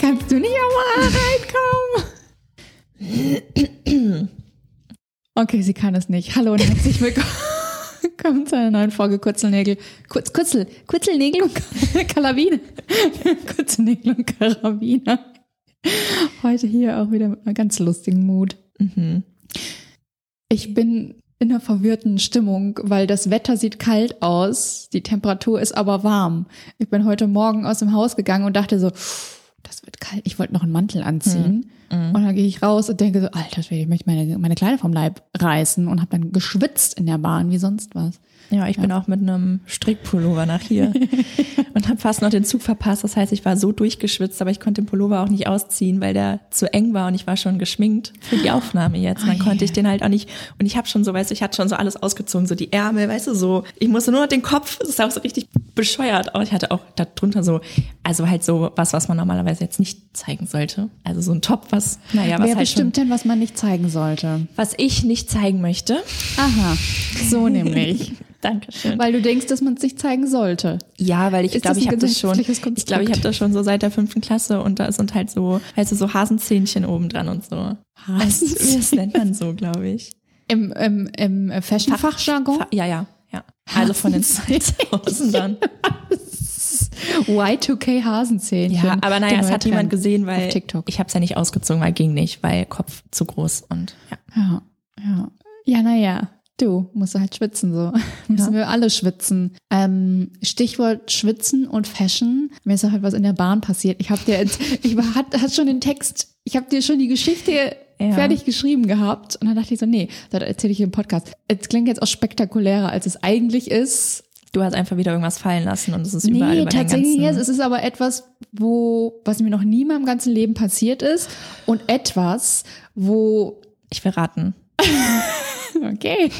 Kannst du nicht auch mal reinkommen? Okay, sie kann es nicht. Hallo und herzlich willkommen willkommen zu einer neuen Folge Kurzelnägel. Kurz, Kurzel, Kurzelnägel und Karabiner. Kurzelnägel und Karabiner. Heute hier auch wieder mit einer ganz lustigen Mut. Mhm. Ich bin in einer verwirrten Stimmung, weil das Wetter sieht kalt aus, die Temperatur ist aber warm. Ich bin heute Morgen aus dem Haus gegangen und dachte so, das wird kalt. Ich wollte noch einen Mantel anziehen. Mhm. Und dann gehe ich raus und denke so, Alter, ich möchte meine, meine Kleider vom Leib reißen und habe dann geschwitzt in der Bahn wie sonst was. Ja, ich bin auch mit einem Strickpullover nach hier und habe fast noch den Zug verpasst. Das heißt, ich war so durchgeschwitzt, aber ich konnte den Pullover auch nicht ausziehen, weil der zu eng war und ich war schon geschminkt für die Aufnahme jetzt. Und dann Oh konnte ich den halt auch nicht. Und ich habe schon so, weißt du, ich hatte schon so alles ausgezogen, so die Ärmel, weißt du, so. Ich musste nur noch den Kopf, das ist auch so richtig bescheuert. Aber ich hatte auch darunter so, also halt so was, was man normalerweise jetzt nicht zeigen sollte. Also so ein Top, was, naja, was Wer halt schon, bestimmt denn, was man nicht zeigen sollte? was ich nicht zeigen möchte. Aha, so nämlich. Dankeschön. Weil du denkst, dass man es nicht zeigen sollte. Ja, weil ich glaube, ich habe das schon. gesellschaftliches Ich glaube, ich habe Konstrukt? das schon so seit der fünften Klasse und da sind halt so, weißt du, so Hasenzähnchen oben dran und so. Also, das nennt man so, glaube ich. Im, im, im Fashion-Fachjargon? Fa- Ja, ja, ja. Also von den 2000ern. Y2K Hasenzähnchen. Ja, aber naja, es hat niemand Trend gesehen, weil ich habe es ja nicht ausgezogen, weil ging nicht, weil Kopf zu groß und ja. Ja, ja. Ja, naja. Du musst halt schwitzen so. Müssen Ja. wir alle schwitzen. Ähm, Stichwort Schwitzen und Fashion. Mir ist auch etwas in der Bahn passiert. Ich habe dir jetzt, ich war, hat, hat schon den Text, ich habe dir schon die Geschichte Ja. fertig geschrieben gehabt. Und dann dachte ich so, nee, das erzähle ich im Podcast. Es klingt jetzt auch spektakulärer, als es eigentlich ist. Du hast einfach wieder irgendwas fallen lassen und es ist überall Nee, über den tatsächlich ganzen, jetzt. Es ist aber etwas, wo, was mir noch nie in meinem ganzen Leben passiert ist. Und etwas, wo, Ich will raten. okay.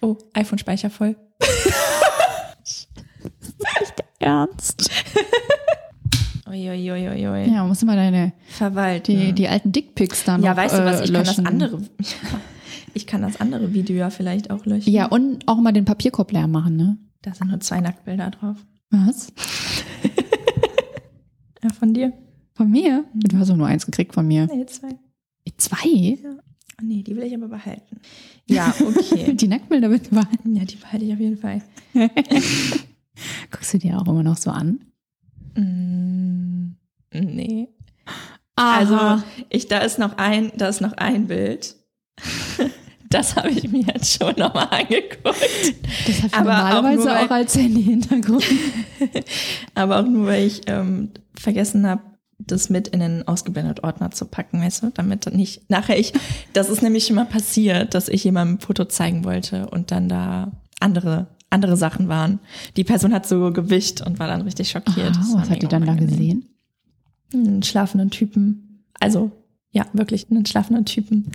Oh, iPhone-Speicher voll. Ernst? Uiuiuiui. Ja, musst du mal deine, Verwalten. die, die alten Dickpics dann Ja, noch, weißt du was, äh, ich kann das andere, ich kann das andere Video ja vielleicht auch löschen. Ja, und auch mal den Papierkorb leer machen, ne? Da sind nur zwei Nacktbilder drauf. Was? Ja, von dir? Von mir? Du hast doch nur eins gekriegt von mir. Nee, zwei. Zwei? Oh, nee, die will ich aber behalten. Ja, okay. Die Nacktbilder mit behalten. ja, die behalte ich auf jeden Fall. Guckst du dir auch immer noch so an? Mm, nee. Aha. Also, ich, da ist noch ein, da ist noch ein Bild. Das habe ich mir jetzt schon nochmal angeguckt. das hat aber auch normalerweise nur, weil- auch, als Handy-Hintergrund. Aber auch nur, weil ich ähm, vergessen habe, das mit in den ausgeblendet Ordner zu packen, weißt du, damit dann nicht nachher ich, das ist nämlich schon mal passiert, dass ich jemandem ein Foto zeigen wollte und dann da andere andere Sachen waren. Die Person hat so gewischt und war dann richtig schockiert. War was hat die dann da gesehen? Einen schlafenden Typen. Also, ja, wirklich einen schlafenden Typen,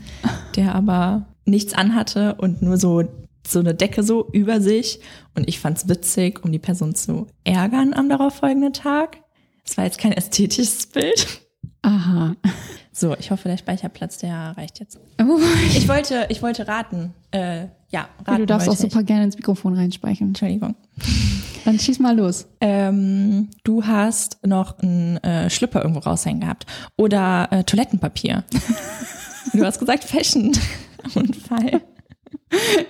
der aber nichts anhatte und nur so, so eine Decke so über sich. Und ich fand's witzig, um die Person zu ärgern am darauffolgenden Tag. Es war jetzt kein ästhetisches Bild. Aha. So, ich hoffe, der Speicherplatz, der reicht jetzt. Oh, Ich wollte, ich wollte raten. Äh, ja, raten du darfst auch ich. super gerne ins Mikrofon reinsprechen. Entschuldigung. Dann schieß mal los. Ähm, du hast noch einen äh, Schlüpper irgendwo raushängen gehabt. Oder äh, Toilettenpapier. du hast gesagt Fashion-Unfall.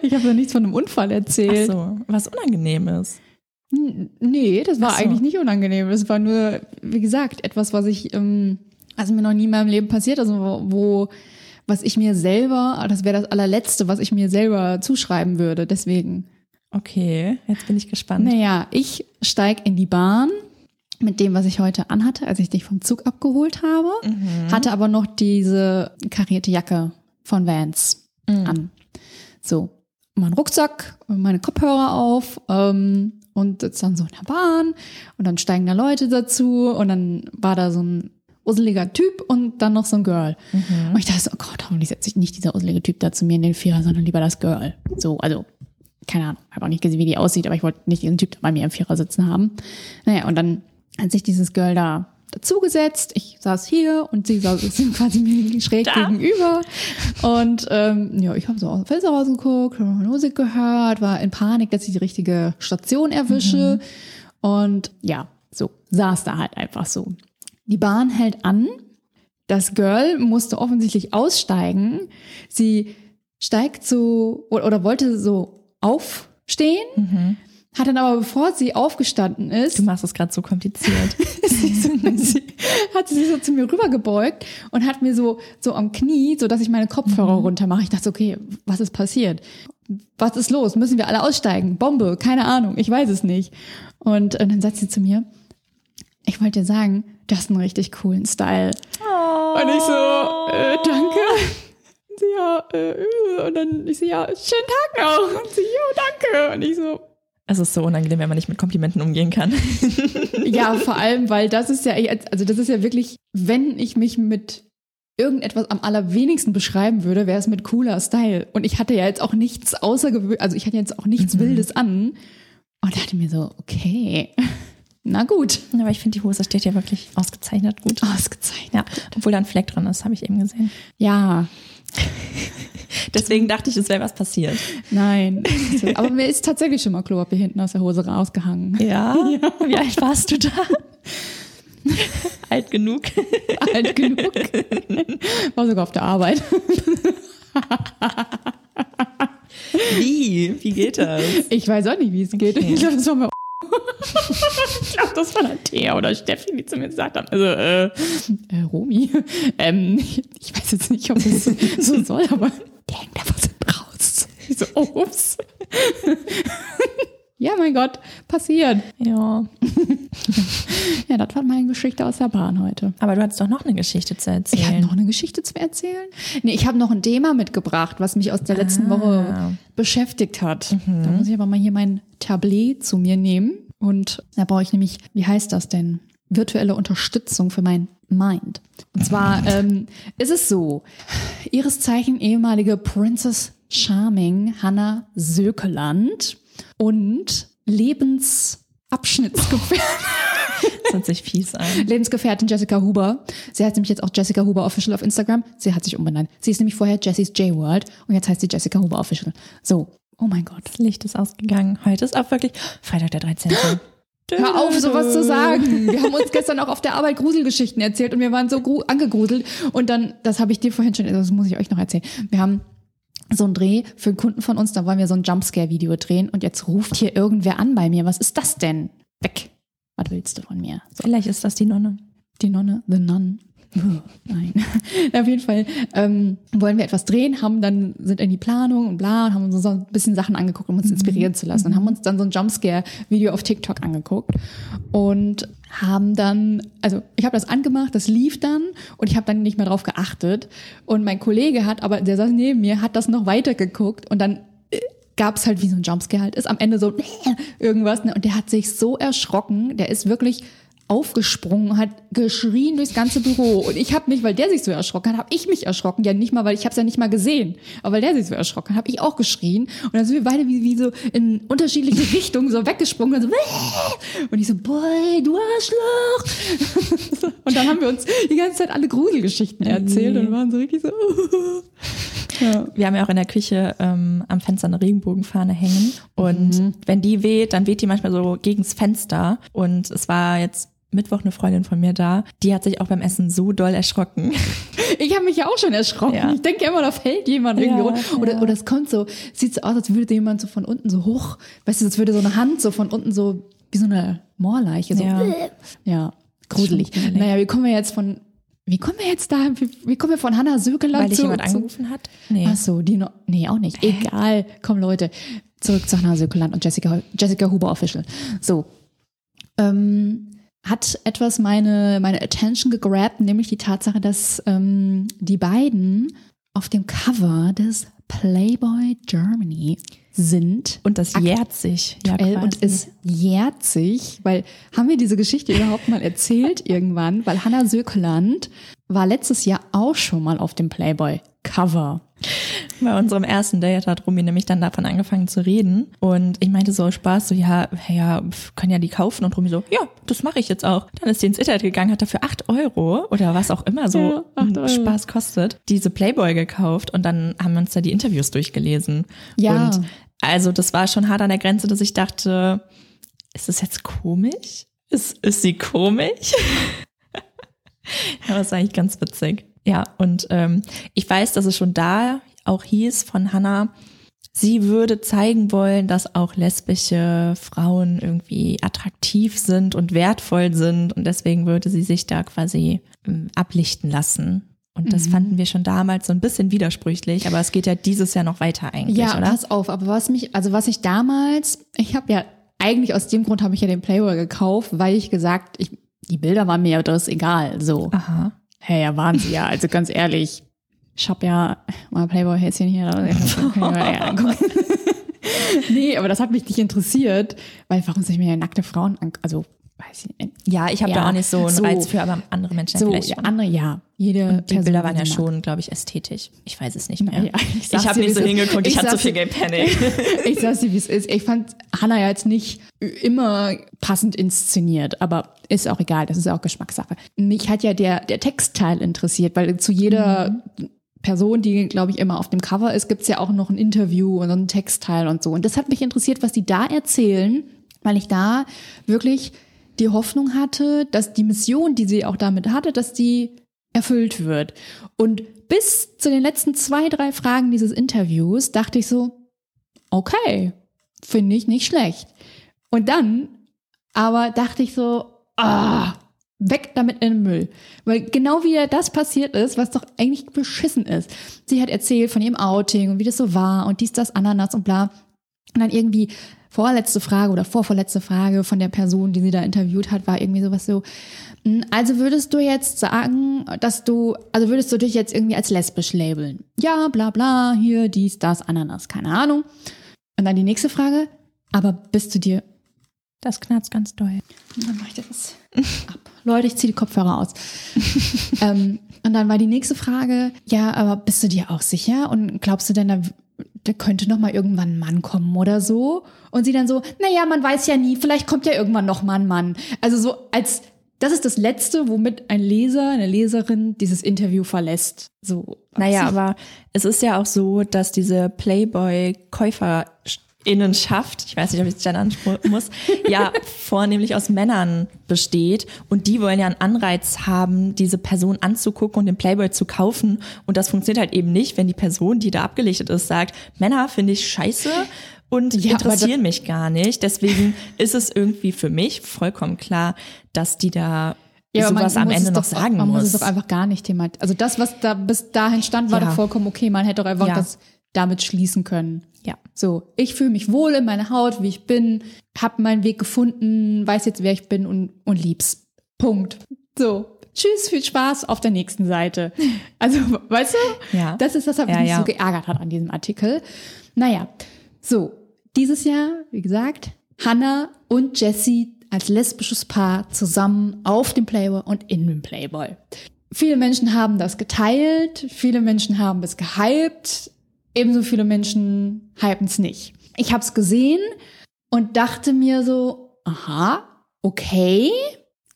Ich habe noch nichts von einem Unfall Ach erzählt. so, was Unangenehmes. N- Nee, das war so. eigentlich nicht unangenehm. Das war nur, wie gesagt, etwas, was ich, ähm, also mir noch nie in meinem Leben passiert, also wo, wo was ich mir selber, das wäre das allerletzte, was ich mir selber zuschreiben würde. Deswegen. Okay, jetzt bin ich gespannt. Naja, ich steig in die Bahn mit dem, was ich heute anhatte, als ich dich vom Zug abgeholt habe, Mhm. hatte aber noch diese karierte Jacke von Vans Mhm. an. So, mein Rucksack, meine Kopfhörer auf ähm, und sitze dann so in der Bahn und dann steigen da Leute dazu und dann war da so ein usseliger Typ und dann noch so ein Girl. Und ich dachte so, oh Gott, hoffentlich setzt sich nicht dieser usselige Typ da zu mir in den Vierer, sondern lieber das Girl. So, also keine Ahnung, habe auch nicht gesehen, wie die aussieht, aber ich wollte nicht diesen Typ da bei mir im Vierer sitzen haben. Naja, und dann hat sich dieses Girl da dazugesetzt. Ich saß hier und sie saß quasi mir schräg Da? gegenüber. Und ähm, ja, ich habe so aus dem Fenster rausgeguckt, habe Musik gehört, war in Panik, dass ich die richtige Station erwische. Und ja, so saß da halt einfach so. Die Bahn hält an. Das Girl musste offensichtlich aussteigen. Sie steigt so oder, oder wollte so aufstehen, hat dann aber, bevor sie aufgestanden ist, Du machst es gerade so kompliziert. sie so, sie, hat sie sich so zu mir rübergebeugt und hat mir so, so am Knie, so dass ich meine Kopfhörer runter mache. Ich dachte, okay, was ist passiert? Was ist los? Müssen wir alle aussteigen? Bombe? Keine Ahnung, ich weiß es nicht. Und, äh, dann sagt sie zu mir, ich wollte dir sagen, du hast einen richtig coolen Style. Und ich so, äh, danke. Und sie, ja, äh, und dann ich so, ja, schönen Tag noch. Und sie, ja, danke. Und ich so, Es ist so unangenehm, wenn man nicht mit Komplimenten umgehen kann. Ja, vor allem, weil das ist ja, also das ist ja wirklich, wenn ich mich mit irgendetwas am allerwenigsten beschreiben würde, wäre es mit cooler Style. Und ich hatte ja jetzt auch nichts außergewöhnliches, also ich hatte jetzt auch nichts Wildes an. Und dachte mir so, okay, na gut. Aber ich finde, die Hose steht ja wirklich ausgezeichnet gut. Ausgezeichnet. Ja, obwohl da ein Fleck drin ist, habe ich eben gesehen. Ja, Deswegen dachte ich, es wäre was passiert. nein. Aber mir ist tatsächlich schon mal Klopapier hinten aus der Hose rausgehangen. Ja? Wie alt warst du da? Alt genug. Alt genug. War sogar auf der Arbeit. Wie? Wie geht das? Ich weiß auch nicht, wie es geht. Okay. Ich glaube, das war mir. Glaube, das war dann Thea oder Steffi, die zu mir gesagt haben. Also, äh, äh Romi, ähm, ich weiß jetzt nicht, ob das so, so soll, aber der hängt einfach so raus. Ich so, oh, ups. ja, mein Gott, passiert. Ja. Ja, das war meine Geschichte aus der Bahn heute. Aber du hattest doch noch eine Geschichte zu Ich habe erzählen. noch eine Geschichte zu erzählen. Nee, ich habe noch ein Thema mitgebracht, was mich aus der letzten Ah. Woche beschäftigt hat. Da muss ich aber mal hier mein Tablet zu mir nehmen. Und da brauche ich nämlich, wie heißt das denn? Virtuelle Unterstützung für mein Mind. Und zwar ähm, ist es so, ihres Zeichen ehemalige Princess Charming Hannah Sökeland und Lebensabschnittsgefährtin Das hört sich fies an. Lebensgefährtin Jessica Huber. Sie heißt nämlich jetzt auch Jessica Huber Official auf Instagram. Sie hat sich umbenannt. Sie ist nämlich vorher Jessie's J-World und jetzt heißt sie Jessica Huber Official. So, oh mein Gott. Das Licht ist ausgegangen. Heute ist auch wirklich Freitag der 13. Hör auf, sowas zu sagen. Wir haben uns gestern auch auf der Arbeit Gruselgeschichten erzählt und wir waren so gru- angegruselt. Und dann, das habe ich dir vorhin schon, das muss ich euch noch erzählen. Wir haben so einen Dreh für einen Kunden von uns, da wollen wir so ein Jumpscare-Video drehen und jetzt ruft hier irgendwer an bei mir. Was ist das denn? Weg. Was willst du von mir? So. Vielleicht ist das die Nonne. Die Nonne, The Nun. Nein. Auf jeden Fall ähm, wollen wir etwas drehen, haben dann sind in die Planung und bla und haben uns so ein bisschen Sachen angeguckt, um uns inspirieren zu lassen und haben uns dann so ein Jumpscare-Video auf TikTok angeguckt und haben dann, also ich habe das angemacht, das lief dann und ich habe dann nicht mehr drauf geachtet und mein Kollege hat, aber der saß neben mir, hat das noch weiter geguckt und dann äh, gab es halt wie so ein Jumpscare halt ist am Ende so irgendwas ne? und der hat sich so erschrocken, der ist wirklich aufgesprungen, hat geschrien durchs ganze Büro. Und ich habe mich, weil der sich so erschrocken hat, habe ich mich erschrocken, ja nicht mal, weil ich habe es ja nicht mal gesehen, aber weil der sich so erschrocken hat, habe ich auch geschrien. Und dann sind wir beide wie, wie so in unterschiedliche Richtungen so weggesprungen. Und so und ich so, boy, du Arschloch! Und dann haben wir uns die ganze Zeit alle Gruselgeschichten erzählt und waren so richtig so ja. Wir haben ja auch in der Küche ähm, am Fenster eine Regenbogenfahne hängen. Und wenn die weht, dann weht die manchmal so gegens Fenster. Und es war jetzt Mittwoch eine Freundin von mir da, die hat sich auch beim Essen so doll erschrocken. Ich habe mich ja auch schon erschrocken. Ja. Ich denke immer, da fällt jemand irgendwie Ja, runter. Oder, ja. oder es kommt so, sieht so aus, als würde jemand so von unten so hoch, weißt du, als würde so eine Hand so von unten so, wie so eine Moorleiche. So, Ja. ja gruselig. Naja, wie kommen wir jetzt von, wie kommen wir jetzt da, wie, wie kommen wir von Hannah Sökeler Weil zu, jemand zu angerufen hat? Nee. Ach so, die noch, nee, auch nicht. Egal. Komm, Leute. Zurück zu Hannah Sökeland und Jessica, Jessica Huber Official. So. Ähm, hat etwas meine, meine Attention gegrabt, nämlich die Tatsache, dass ähm, die beiden auf dem Cover des Playboy Germany sind. Und das jährt sich. Ja, Aktuell und es jährt sich, weil haben wir diese Geschichte überhaupt mal erzählt irgendwann, weil Hannah Sökeland war letztes Jahr auch schon mal auf dem Playboy Cover. Bei unserem ersten Date hat Rumi nämlich dann davon angefangen zu reden. Und ich meinte so Spaß, so, ja, ja, können ja die kaufen. Und Rumi so, ja, das mache ich jetzt auch. Dann ist die ins Internet gegangen, hat dafür acht Euro oder was auch immer so Ja. Spaß kostet, diese Playboy gekauft. Und dann haben wir uns da die Interviews durchgelesen. Ja. Und also das war schon hart an der Grenze, dass ich dachte, ist das jetzt komisch? Ist, ist sie komisch? ja, das war eigentlich ganz witzig. Ja, und ähm, ich weiß, dass es schon da auch hieß von Hannah, sie würde zeigen wollen, dass auch lesbische Frauen irgendwie attraktiv sind und wertvoll sind und deswegen würde sie sich da quasi ähm, ablichten lassen. Und das Mhm. fanden wir schon damals so ein bisschen widersprüchlich, aber es geht ja dieses Jahr noch weiter eigentlich, Ja, oder? pass auf, aber was mich, also was ich damals, ich habe ja, eigentlich aus dem Grund habe ich ja den Playboy gekauft, weil ich gesagt, ich, die Bilder waren mir ja das egal, so. Aha. Hey, ja, waren sie ja, also ganz ehrlich, ich habe ja mal Playboy-Häschen hier, da kann ich eher angucken. nee, aber das hat mich nicht interessiert, weil warum soll ich mir ja nackte Frauen an, also, weiß ich nicht. Ja, ich habe Ja, da auch nicht so einen so. Reiz für, aber andere Menschen So, vielleicht schon. andere, ja, jede Und die Person, Bilder waren ja schon, glaube ich, ästhetisch. Ich weiß es nicht mehr. Ja, ich ich habe nicht so hingeguckt, ich, Ich hatte sag's viel dir- gepanikt. Ich sag's dir, wie es ist. Ich fand Hannah ja jetzt nicht immer passend inszeniert, aber ist auch egal, das ist auch Geschmackssache. Mich hat ja der, der Textteil interessiert, weil zu jeder Person, die, glaube ich, immer auf dem Cover ist, gibt's ja auch noch ein Interview und einen Textteil und so. Und das hat mich interessiert, was die da erzählen, weil ich da wirklich die Hoffnung hatte, dass die Mission, die sie auch damit hatte, dass die erfüllt wird. Und bis zu den letzten zwei, drei Fragen dieses Interviews dachte ich so, okay, finde ich nicht schlecht. Und dann aber dachte ich so, ah, weg damit in den Müll. Weil genau wie das passiert ist, was doch eigentlich beschissen ist. Sie hat erzählt von ihrem Outing und wie das so war und dies, das, Ananas und bla. Und dann irgendwie vorletzte Frage oder vorvorletzte Frage von der Person, die sie da interviewt hat, war irgendwie sowas so, "Hm, also würdest du jetzt sagen, dass du, also würdest du dich jetzt irgendwie als lesbisch labeln? Ja, bla bla, hier, dies, das, Ananas, keine Ahnung. Und dann die nächste Frage, aber bist du dir, Das knarzt ganz doll. dann mach ich das. Leute, ich ziehe die Kopfhörer aus. ähm, und dann war die nächste Frage, ja, aber bist du dir auch sicher? Und glaubst du denn, da, da könnte noch mal irgendwann ein Mann kommen oder so? Und sie dann so, naja, man weiß ja nie, vielleicht kommt ja irgendwann noch mal ein Mann. Also so als, das ist das Letzte, womit ein Leser, eine Leserin dieses Interview verlässt. So. Naja, aber es ist ja auch so, dass diese Playboy-KäuferInnenschaft, ich weiß nicht, ob ich es gendern muss, ja vornehmlich aus Männern besteht und die wollen ja einen Anreiz haben, diese Person anzugucken und den Playboy zu kaufen und das funktioniert halt eben nicht, wenn die Person, die da abgelichtet ist, sagt, Männer finde ich scheiße und Ja, interessieren mich gar nicht. Deswegen ist es irgendwie für mich vollkommen klar, dass die da man sowas am muss Ende noch doch, sagen man muss. muss es doch einfach gar nicht thematisieren. Also das, was da bis dahin stand, war Ja. doch vollkommen okay. Man hätte doch einfach Ja. das damit schließen können. ja. So, ich fühle mich wohl in meiner Haut, wie ich bin, habe meinen Weg gefunden, weiß jetzt, wer ich bin und, und lieb's. Punkt. So, tschüss, viel Spaß auf der nächsten Seite. Also, weißt du? Ja. Das ist das, was mich Ja, ja. so geärgert hat an diesem Artikel. Naja, so, dieses Jahr, wie gesagt, Hannah und Jessie als lesbisches Paar zusammen auf dem Playboy und in dem Playboy. Viele Menschen haben das geteilt, viele Menschen haben es gehypt, ebenso viele Menschen hypen es nicht. Ich habe es gesehen und dachte mir so, aha, okay,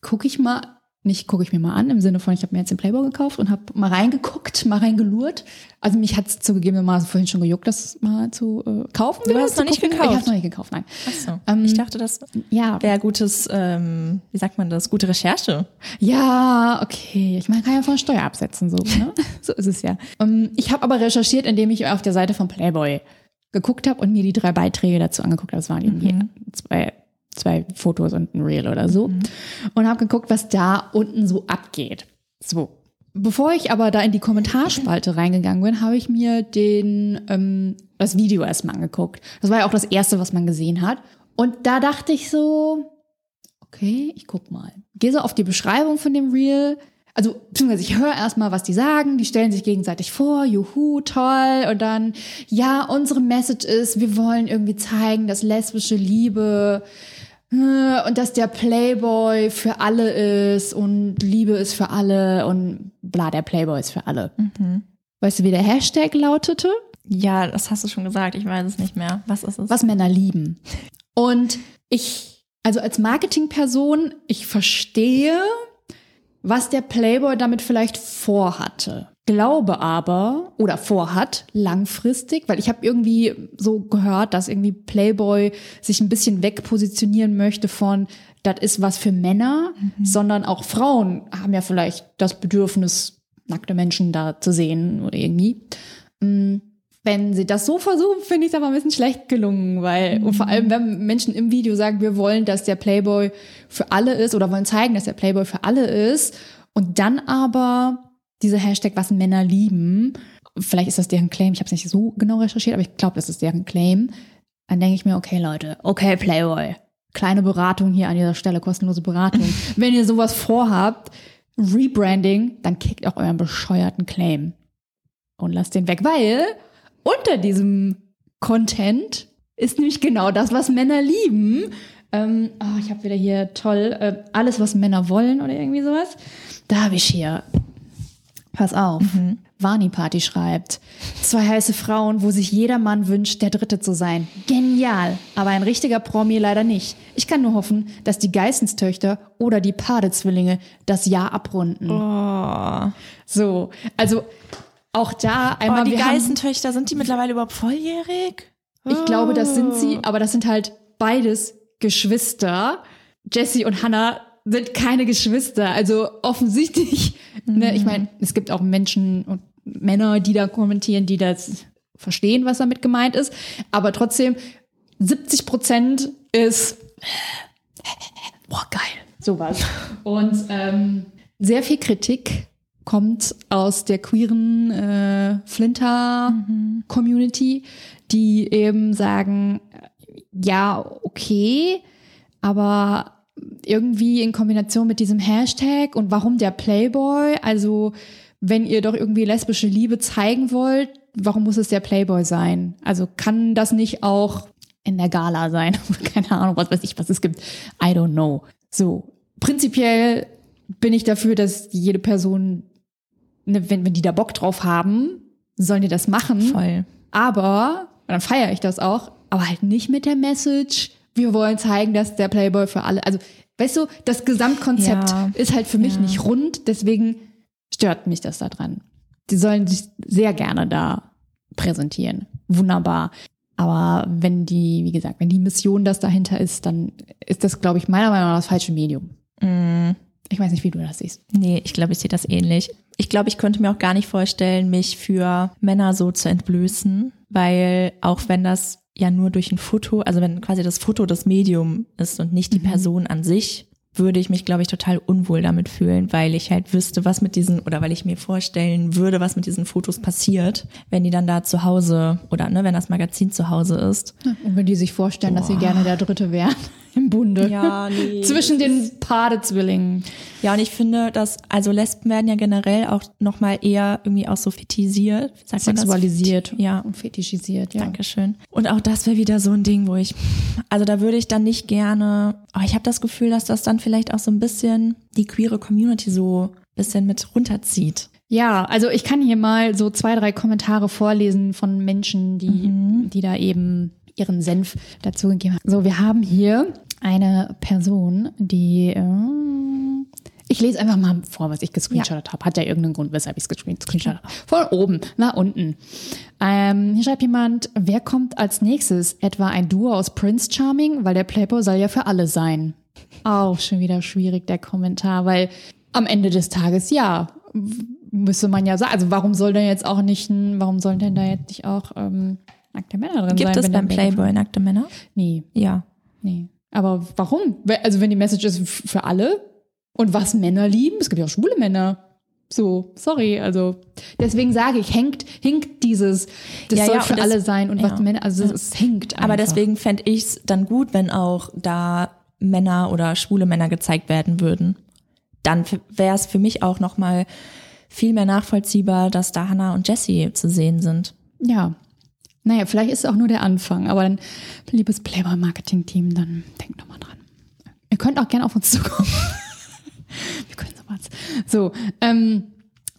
gucke ich mal, nicht gucke ich mir mal an, im Sinne von, ich habe mir jetzt den Playboy gekauft und habe mal reingeguckt, mal reingelurrt. Also mich hat es zugegebenermaßen vorhin schon gejuckt, das mal zu äh, kaufen. Du hast zu noch nicht gucken. gekauft? Ich habe noch nicht gekauft, nein. Ach so. Ähm, ich dachte, das Ja, wäre gutes, ähm, wie sagt man das, gute Recherche. Ja, okay. Ich meine, kann ja von Steuer absetzen, so, ne? so ist es ja. Ähm, ich habe aber recherchiert, indem ich auf der Seite von Playboy geguckt habe und mir die drei Beiträge dazu angeguckt habe. Das waren irgendwie zwei, zwei Fotos und ein Reel oder so. Und habe geguckt, was da unten so abgeht. So. Bevor ich aber da in die Kommentarspalte reingegangen bin, habe ich mir den, ähm, das Video erstmal angeguckt. Das war ja auch das erste, was man gesehen hat. Und da dachte ich so, okay, ich guck mal. Gehe so auf die Beschreibung von dem Reel. Also, beziehungsweise ich höre erstmal, was die sagen. Die stellen sich gegenseitig vor, juhu, toll. Und dann, ja, unsere Message ist, wir wollen irgendwie zeigen, dass lesbische Liebe und dass der Playboy für alle ist und Liebe ist für alle und bla, der Playboy ist für alle. Weißt du, wie der Hashtag lautete? Ja, das hast du schon gesagt. Ich weiß es nicht mehr. Was ist es? Was Männer lieben. Und ich, also als Marketingperson, ich verstehe, was der Playboy damit vielleicht vorhatte. Glaube aber oder vorhat langfristig, weil ich habe irgendwie so gehört, dass irgendwie Playboy sich ein bisschen wegpositionieren möchte von das ist was für Männer, mhm. sondern auch Frauen haben ja vielleicht das Bedürfnis nackte Menschen da zu sehen oder irgendwie. Mm, wenn sie das so versuchen, finde ich es aber ein bisschen schlecht gelungen, weil mhm. und vor allem, wenn Menschen im Video sagen, wir wollen, dass der Playboy für alle ist oder wollen zeigen, dass der Playboy für alle ist und dann aber diese Hashtag, was Männer lieben, vielleicht ist das deren Claim, ich habe es nicht so genau recherchiert, aber ich glaube, das ist deren Claim, dann denke ich mir, okay Leute, okay Playboy, kleine Beratung hier an dieser Stelle, kostenlose Beratung. wenn ihr sowas vorhabt, Rebranding, dann kickt auch euren bescheuerten Claim und lasst den weg, weil unter diesem Content ist nämlich genau das, was Männer lieben. Ähm, oh, ich habe wieder hier toll äh, alles, was Männer wollen oder irgendwie sowas. Da habe ich hier. Pass auf. Mhm. Vani Party schreibt. Zwei heiße Frauen, wo sich jeder Mann wünscht, der Dritte zu sein. Genial. Aber ein richtiger Promi leider nicht. Ich kann nur hoffen, dass die Geissenstöchter oder die Padezwillinge das Jahr abrunden. Oh. So. Also, auch da einmal. Oh, die Geissentöchter, sind die mittlerweile überhaupt volljährig? Ich oh. glaube, das sind sie, aber das sind halt beides Geschwister. Jessie und Hannah sind keine Geschwister. Also offensichtlich, mhm. ne, ich mhm. meine, es gibt auch Menschen und Männer, die da kommentieren, die das verstehen, was damit gemeint ist. Aber trotzdem, 70 Prozent ist, boah, geil, sowas. Und ähm, sehr viel Kritik kommt aus der queeren äh, Flinter-Community, die eben sagen, ja, okay, aber irgendwie in Kombination mit diesem Hashtag und warum der Playboy? Also, wenn ihr doch irgendwie lesbische Liebe zeigen wollt, warum muss es der Playboy sein? Also kann das nicht auch in der Gala sein? Keine Ahnung, was weiß ich, was es gibt. I don't know. So, prinzipiell bin ich dafür, dass jede Person ne, wenn, wenn die da Bock drauf haben, sollen die das machen. Voll. Aber, dann feiere ich das auch, aber halt nicht mit der Message, wir wollen zeigen, dass der Playboy für alle, also, weißt du, das Gesamtkonzept ja. ist halt für mich ja. nicht rund, deswegen stört mich das da dran. Die sollen sich sehr gerne da präsentieren. Wunderbar. Aber wenn die, wie gesagt, wenn die Mission das dahinter ist, dann ist das, glaube ich, meiner Meinung nach das falsche Medium. Mm. Ich weiß nicht, wie du das siehst. Nee, ich glaube, ich sehe das ähnlich. Ich glaube, ich könnte mir auch gar nicht vorstellen, mich für Männer so zu entblößen, weil auch wenn das ja nur durch ein Foto, also wenn quasi das Foto das Medium ist und nicht die mhm. Person an sich, würde ich mich, glaube ich, total unwohl damit fühlen, weil ich halt wüsste, was mit diesen, oder weil ich mir vorstellen würde, was mit diesen Fotos passiert, wenn die dann da zu Hause oder ne, wenn das Magazin zu Hause ist. Und wenn die sich vorstellen, Boah. dass sie gerne der Dritte wären im Bunde. Ja, nee. Zwischen den Padezwillingen. Ja, und ich finde, dass, also Lesben werden ja generell auch nochmal eher irgendwie auch so fetisiert. Sexualisiert. Ja. Und fetischisiert, ja. Dankeschön. Und auch das wäre wieder so ein Ding, wo ich, also da würde ich dann nicht gerne, aber ich habe das Gefühl, dass das dann vielleicht auch so ein bisschen die queere Community so ein bisschen mit runterzieht. Ja, also ich kann hier mal so zwei, drei Kommentare vorlesen von Menschen, die, mhm. die da eben ihren Senf dazu gegeben haben. So, wir haben hier eine Person, die äh, ich lese einfach mal vor, was ich gescreenshottet ja. habe. Hat ja irgendeinen Grund, weshalb ich es gescreenshottet habe. Von oben nach unten. Ähm, hier schreibt jemand, wer kommt als nächstes? Etwa ein Duo aus Prince Charming? Weil der Playboy soll ja für alle sein. Auch schon wieder schwierig, der Kommentar, weil am Ende des Tages, ja, müsste man ja sagen, also warum soll denn jetzt auch nicht, warum sollen denn da jetzt nicht auch ähm, nackte Männer drin Gibt sein? Gibt es beim Playboy nackte Männer? Nee. Ja. Nee. Aber warum? Also wenn die Message ist für alle und was Männer lieben, es gibt ja auch schwule Männer. So, sorry, also deswegen sage ich, hängt, hinkt dieses, das ja, soll ja, für das, alle sein und ja. was Männer, also es, hinkt einfach. Aber deswegen fände ich es dann gut, wenn auch da Männer oder schwule Männer gezeigt werden würden. Dann wäre es für mich auch nochmal viel mehr nachvollziehbar, dass da Hannah und Jessie zu sehen sind. Ja, naja, vielleicht ist es auch nur der Anfang, aber dann, liebes Playboy-Marketing-Team, dann denkt nochmal dran. Ihr könnt auch gerne auf uns zukommen. Wir können sowas. So, ähm,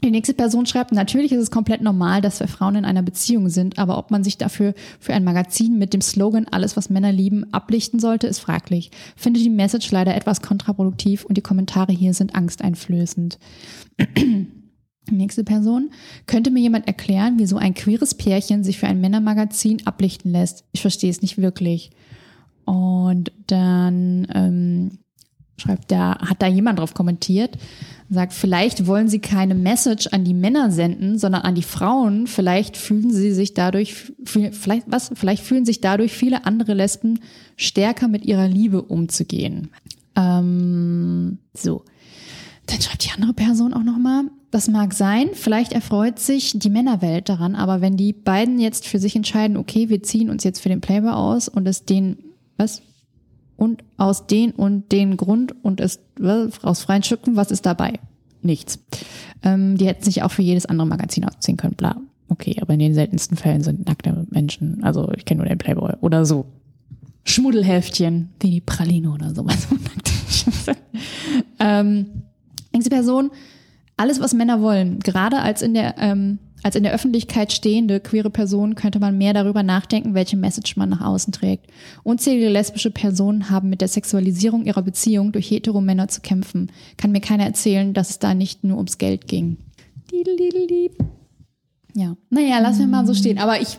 Die nächste Person schreibt, natürlich ist es komplett normal, dass wir Frauen in einer Beziehung sind, aber ob man sich dafür für ein Magazin mit dem Slogan Alles, was Männer lieben, ablichten sollte, ist fraglich. Finde die Message leider etwas kontraproduktiv und die Kommentare hier sind angsteinflößend. Nächste Person. Könnte mir jemand erklären, wieso ein queeres Pärchen sich für ein Männermagazin ablichten lässt? Ich verstehe es nicht wirklich. Und dann ähm, schreibt da, hat da jemand drauf kommentiert, sagt, vielleicht wollen sie keine Message an die Männer senden, sondern an die Frauen. Vielleicht fühlen sie sich dadurch, vielleicht, was, vielleicht fühlen sich dadurch viele andere Lesben stärker mit ihrer Liebe umzugehen. Ähm, so. Dann schreibt die andere Person auch nochmal, das mag sein, vielleicht erfreut sich die Männerwelt daran, aber wenn die beiden jetzt für sich entscheiden, okay, wir ziehen uns jetzt für den Playboy aus und es den, was? und aus den und den Grund und es aus freien Stücken, was ist dabei? Nichts. Ähm, die hätten sich auch für jedes andere Magazin ausziehen können, bla. Okay, aber in den seltensten Fällen sind nackte Menschen, also ich kenne nur den Playboy oder so. Schmuddelheftchen, wie die Praline oder sowas. ähm, nächste Person, alles, was Männer wollen, gerade als in der ähm, als in der Öffentlichkeit stehende queere Person könnte man mehr darüber nachdenken, welche Message man nach außen trägt. Unzählige lesbische Personen haben mit der Sexualisierung ihrer Beziehung durch Heteromänner zu kämpfen. Kann mir keiner erzählen, dass es da nicht nur ums Geld ging. Ja, naja, lassen wir mal so stehen. Aber ich,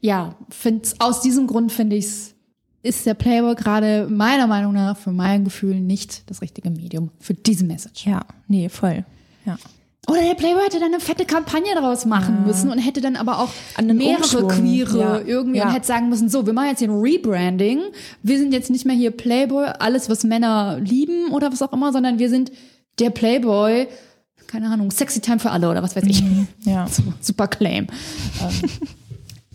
ja, finde aus diesem Grund finde ich es, ist der Playboy gerade meiner Meinung nach für mein Gefühl nicht das richtige Medium für diese Message. Ja, nee, voll. Ja. Oder der Playboy hätte dann eine fette Kampagne daraus machen ja. müssen und hätte dann aber auch mehrere Umschwung. Queere ja. irgendwie ja. und hätte sagen müssen, so, wir machen jetzt hier ein Rebranding. Wir sind jetzt nicht mehr hier Playboy, alles, was Männer lieben oder was auch immer, sondern wir sind der Playboy, keine Ahnung, Sexy Time für alle oder was weiß ich. Mhm. Ja. Super Claim. ähm,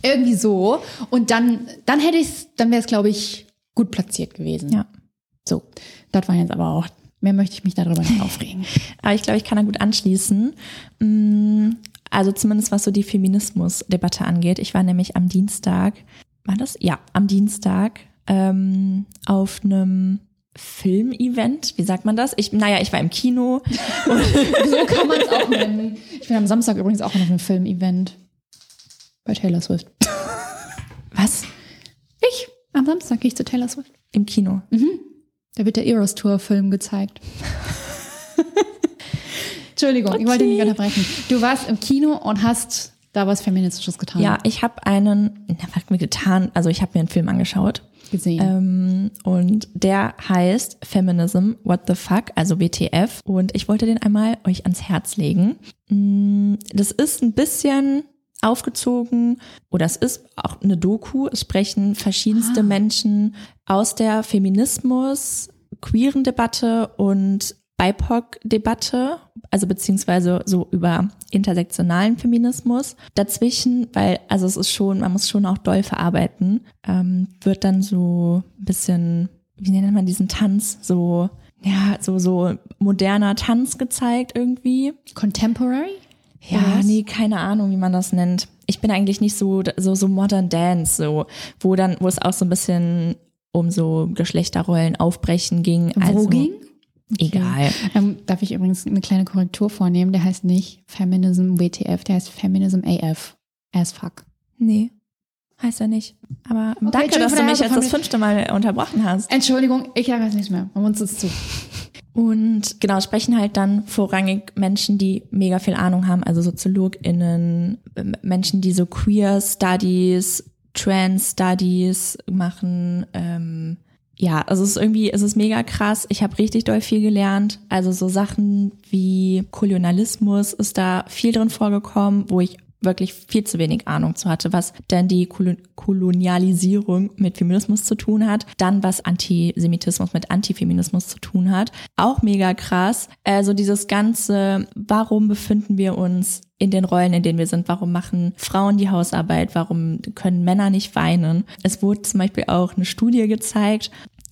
irgendwie so. Und dann, dann hätte ich dann wäre es, glaube ich, gut platziert gewesen. Ja. So. Das war jetzt aber auch Mehr möchte ich mich darüber nicht aufregen. Aber ich glaube, ich kann da gut anschließen. Mm, also zumindest was so die Feminismus-Debatte angeht. Ich war nämlich am Dienstag, war das? Ja, am Dienstag ähm, auf einem Filmevent, wie sagt man das? Ich, naja, ich war im Kino. so kann man es auch nennen. Ich bin am Samstag übrigens auch noch einem Filmevent bei Taylor Swift. Was? Ich? Am Samstag gehe ich zu Taylor Swift. Im Kino? Mhm. Da wird der Eros Tour Film gezeigt. Entschuldigung, okay. ich wollte dich nicht unterbrechen. Du warst im Kino und hast da was Feministisches getan. Ja, ich habe einen, na, was mir getan, also ich habe mir einen Film angeschaut. Gesehen. Ähm, und der heißt Feminism, What the Fuck, also WTF. Und ich wollte den einmal euch ans Herz legen. Mm, das ist ein bisschen aufgezogen oder es ist auch eine Doku. Es sprechen verschiedenste ah. Menschen aus der Feminismus, queeren Debatte und BIPOC-Debatte, also beziehungsweise so über intersektionalen Feminismus. Dazwischen, weil, also es ist schon, man muss schon auch doll verarbeiten, ähm, wird dann so ein bisschen, wie nennt man diesen Tanz, so, ja, so, so moderner Tanz gezeigt irgendwie. Contemporary? Ja, Was? nee, keine Ahnung, wie man das nennt. Ich bin eigentlich nicht so, so, so Modern Dance, so, wo dann, wo es auch so ein bisschen um so Geschlechterrollen aufbrechen ging. Wo also, ging? Egal. Ähm, darf ich übrigens eine kleine Korrektur vornehmen? Der heißt nicht Feminism WTF, der heißt Feminism AF. As fuck. Nee. Heißt er nicht. Aber okay, danke, dass du mich jetzt das fünfte Mal unterbrochen hast. Entschuldigung, ich sage es nicht mehr. Man uns es zu. Und genau, sprechen halt dann vorrangig Menschen, die mega viel Ahnung haben, also SoziologInnen, Menschen, die so Queer Studies, Trans Studies machen. Ähm, ja, also es ist irgendwie, es ist mega krass. Ich habe richtig doll viel gelernt. Also so Sachen wie Kolonialismus ist da viel drin vorgekommen, wo ich wirklich viel zu wenig Ahnung zu hatte, was denn die Kolonialisierung mit Feminismus zu tun hat, dann was Antisemitismus mit Antifeminismus zu tun hat. Auch mega krass. Also dieses ganze, warum befinden wir uns in den Rollen, in denen wir sind? Warum machen Frauen die Hausarbeit? Warum können Männer nicht weinen? Es wurde zum Beispiel auch eine Studie gezeigt,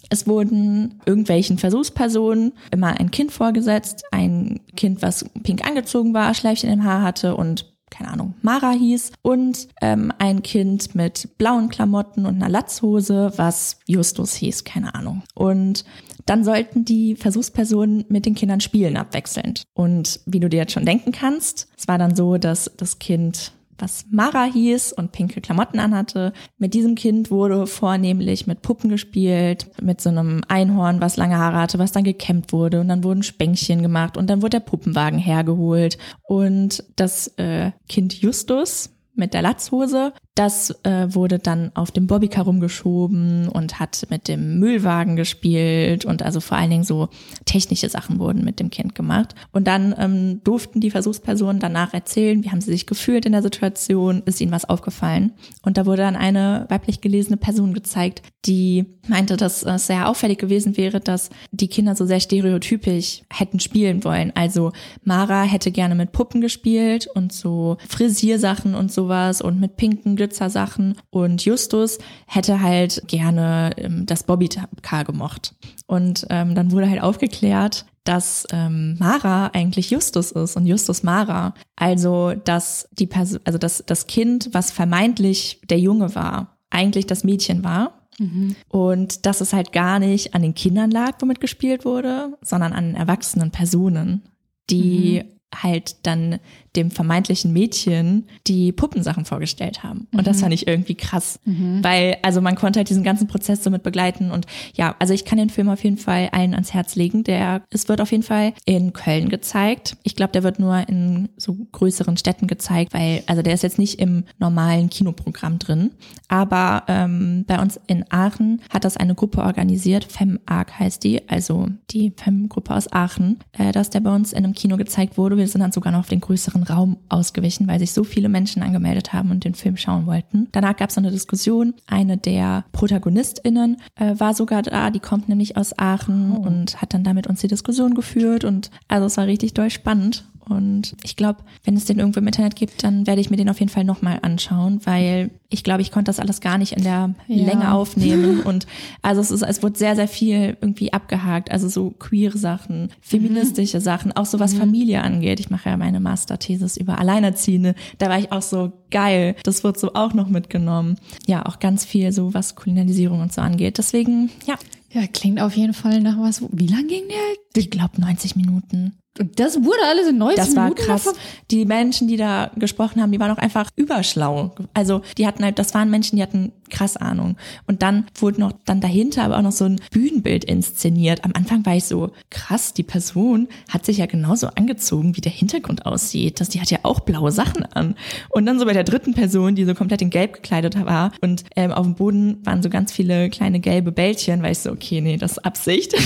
es wurden irgendwelchen Versuchspersonen immer ein Kind vorgesetzt, ein Kind, was pink angezogen war, Schleifchen im Haar hatte und keine Ahnung, Mara hieß und ähm, ein Kind mit blauen Klamotten und einer Latzhose, was Justus hieß, keine Ahnung. Und dann sollten die Versuchspersonen mit den Kindern spielen abwechselnd. Und wie du dir jetzt schon denken kannst, es war dann so, dass das Kind was Mara hieß und pinke Klamotten anhatte. Mit diesem Kind wurde vornehmlich mit Puppen gespielt, mit so einem Einhorn, was lange Haare hatte, was dann gekämmt wurde und dann wurden Spänkchen gemacht und dann wurde der Puppenwagen hergeholt und das äh, Kind Justus mit der Latzhose. Das äh, wurde dann auf dem Bobbycar rumgeschoben und hat mit dem Müllwagen gespielt und also vor allen Dingen so technische Sachen wurden mit dem Kind gemacht. Und dann ähm, durften die Versuchspersonen danach erzählen, wie haben sie sich gefühlt in der Situation, ist ihnen was aufgefallen. Und da wurde dann eine weiblich gelesene Person gezeigt, die meinte, dass es sehr auffällig gewesen wäre, dass die Kinder so sehr stereotypisch hätten spielen wollen. Also Mara hätte gerne mit Puppen gespielt und so Frisiersachen und sowas und mit pinken Glitzersachen und Justus hätte halt gerne ähm, das Bobbycar gemocht. Und ähm, dann wurde halt aufgeklärt, dass ähm, Mara eigentlich Justus ist und Justus Mara. Also dass die Person, also dass das Kind, was vermeintlich der Junge war, eigentlich das Mädchen war Mhm. Und dass es halt gar nicht an den Kindern lag, womit gespielt wurde, sondern an erwachsenen Personen, die mhm. halt dann dem vermeintlichen Mädchen die Puppensachen vorgestellt haben. Und mhm. das fand ich irgendwie krass, mhm. weil also man konnte halt diesen ganzen Prozess so mit begleiten und ja, also ich kann den Film auf jeden Fall allen ans Herz legen. Der es wird auf jeden Fall in Köln gezeigt. Ich glaube, der wird nur in so größeren Städten gezeigt, weil also der ist jetzt nicht im normalen Kinoprogramm drin, aber ähm, bei uns in Aachen hat das eine Gruppe organisiert, FemArc heißt die, also die Fem-Gruppe aus Aachen, äh, dass der bei uns in einem Kino gezeigt wurde. Wir sind dann sogar noch auf den größeren größeren Raum ausgewichen, weil sich so viele Menschen angemeldet haben und den Film schauen wollten. Danach gab es eine Diskussion. Eine der ProtagonistInnen äh, war sogar da, die kommt nämlich aus Aachen oh. und hat dann damit uns die Diskussion geführt und also es war richtig doll spannend. Und ich glaube, wenn es den irgendwo im Internet gibt, dann werde ich mir den auf jeden Fall nochmal anschauen, weil ich glaube, ich konnte das alles gar nicht in der ja. Länge aufnehmen. Und also es ist, es wurde sehr, sehr viel irgendwie abgehakt. Also so queere Sachen, feministische mhm. Sachen, auch so was mhm. Familie angeht. Ich mache ja meine Masterthesis über Alleinerziehende. Da war ich auch so geil. Das wird so auch noch mitgenommen. Ja, auch ganz viel so, was Kolonialisierung und so angeht. Deswegen, ja. Ja, klingt auf jeden Fall nach was. Wie lang ging der? Ich glaube 90 Minuten. Und das wurde alles in 90 Das war Minuten krass. davon? Die Menschen, die da gesprochen haben, die waren auch einfach überschlau. Also die hatten halt, das waren Menschen, die hatten krass Ahnung. Und dann wurde noch dann dahinter aber auch noch so ein Bühnenbild inszeniert. Am Anfang war ich so, krass, die Person hat sich ja genauso angezogen, wie der Hintergrund aussieht. Das, die hat ja auch blaue Sachen an. Und dann so bei der dritten Person, die so komplett in Gelb gekleidet war und ähm, auf dem Boden waren so ganz viele kleine gelbe Bällchen, weil ich so, okay, nee, das ist Absicht.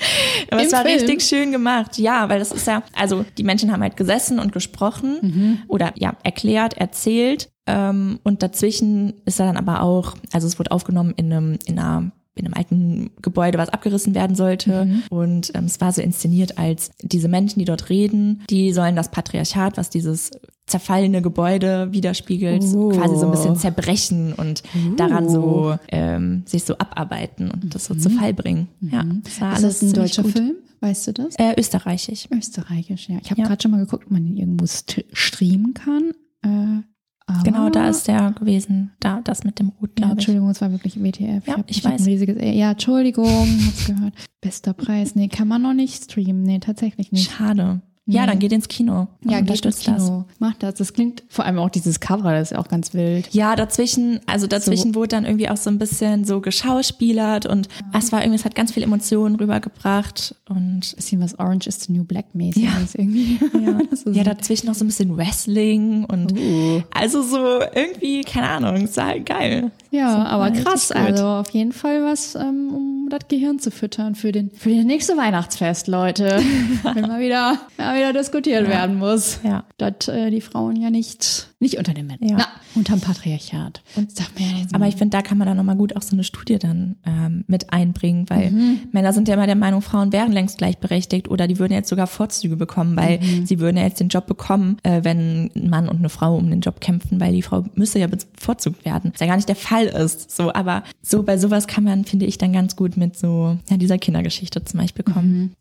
Aber es war Film? richtig schön gemacht. Ja, weil das ist ja, also die Menschen haben halt gesessen und gesprochen mhm. oder ja, erklärt, erzählt. Ähm, und dazwischen ist er dann aber auch, also es wurde aufgenommen in einem, in einer in einem alten Gebäude, was abgerissen werden sollte. Mhm. Und ähm, es war so inszeniert als diese Menschen, die dort reden, die sollen das Patriarchat, was dieses zerfallene Gebäude widerspiegelt, oh. quasi so ein bisschen zerbrechen und uh. daran so ähm, sich so abarbeiten und das so mhm. zu Fall bringen. Mhm. Ja, das war ist alles das ein deutscher gut. Film? Weißt du das? Äh, österreichisch. Österreichisch, ja. Ich habe ja. gerade schon mal geguckt, ob man ihn irgendwo streamen kann. Äh, genau, da ist der gewesen. Da, das mit dem Rot, ja, Entschuldigung, es war wirklich WTF. Ja, ich, ich weiß. Ein riesiges, ja, Entschuldigung, hab's gehört. Bester Preis. Nee, kann man noch nicht streamen. Nee, tatsächlich nicht. Schade. Ja, dann geht ins Kino. Ja, geht ins Kino. Das. Macht das. Das klingt vor allem auch dieses Cover, das ist auch ganz wild. Ja, dazwischen, also dazwischen so. wurde dann irgendwie auch so ein bisschen so geschauspielert und ja. es war irgendwie, es hat ganz viel Emotionen rübergebracht und. Bisschen was Orange is the New Black mäßig ja. irgendwie. Ja. so ja, dazwischen noch so ein bisschen Wrestling und uh. also so irgendwie, keine Ahnung, es war geil. Ja, so, aber krass. Also auf jeden Fall was, ähm, um das Gehirn zu füttern für den, für das nächste Weihnachtsfest, Leute. Wenn mal wieder, mal wieder diskutiert ja. werden muss. Ja. Dass äh, die Frauen ja nicht, nicht unter den Männern, ja. na, unterm Patriarchat. Und aber ich finde, da kann man dann nochmal gut auch so eine Studie dann ähm, mit einbringen, weil mhm. Männer sind ja immer der Meinung, Frauen wären längst gleichberechtigt oder die würden jetzt sogar Vorzüge bekommen, weil mhm. sie würden ja jetzt den Job bekommen, äh, wenn ein Mann und eine Frau um den Job kämpfen, weil die Frau müsste ja bevorzugt werden. Das ist ja gar nicht der Fall ist. So, aber so bei sowas kann man, finde ich, dann ganz gut mit so ja, dieser Kindergeschichte zum Beispiel kommen.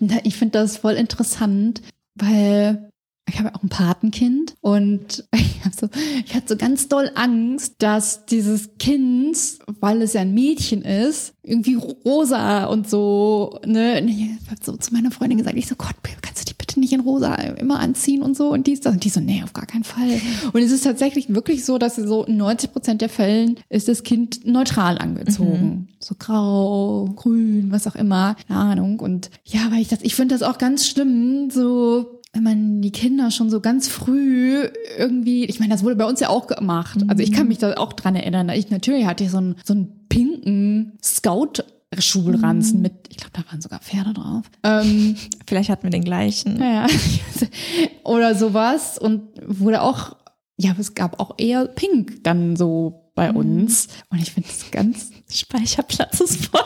Mhm. Ich finde das voll interessant, weil ich habe auch ein Patenkind und ich, hab so, ich hatte so ganz doll Angst, dass dieses Kind, weil es ja ein Mädchen ist, irgendwie rosa und so, ne, und ich habe so zu meiner Freundin gesagt, ich so, Gott, kannst du die bitte nicht in rosa immer anziehen und so und dies, das und die so, nee, auf gar keinen Fall. Und es ist tatsächlich wirklich so, dass so in 90 Prozent der Fällen ist das Kind neutral angezogen. Mhm. So grau, grün, was auch immer, keine Ahnung. Und ja, weil ich das, ich finde das auch ganz schlimm, so wenn man die Kinder schon so ganz früh irgendwie, ich meine, das wurde bei uns ja auch gemacht. Also ich kann mhm. mich da auch dran erinnern. Ich natürlich hatte ich so einen, so einen pinken Scout Schulranzen mhm. mit, ich glaube, da waren sogar Pferde drauf. Ähm, Vielleicht hatten wir den gleichen. Ja, oder sowas und wurde auch, ja, es gab auch eher Pink dann so bei mhm. uns. Und ich finde es ganz. Speicherplatz ist voll.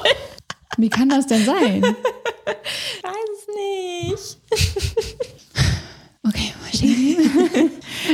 Wie kann das denn sein? Weiß es nicht. Okay,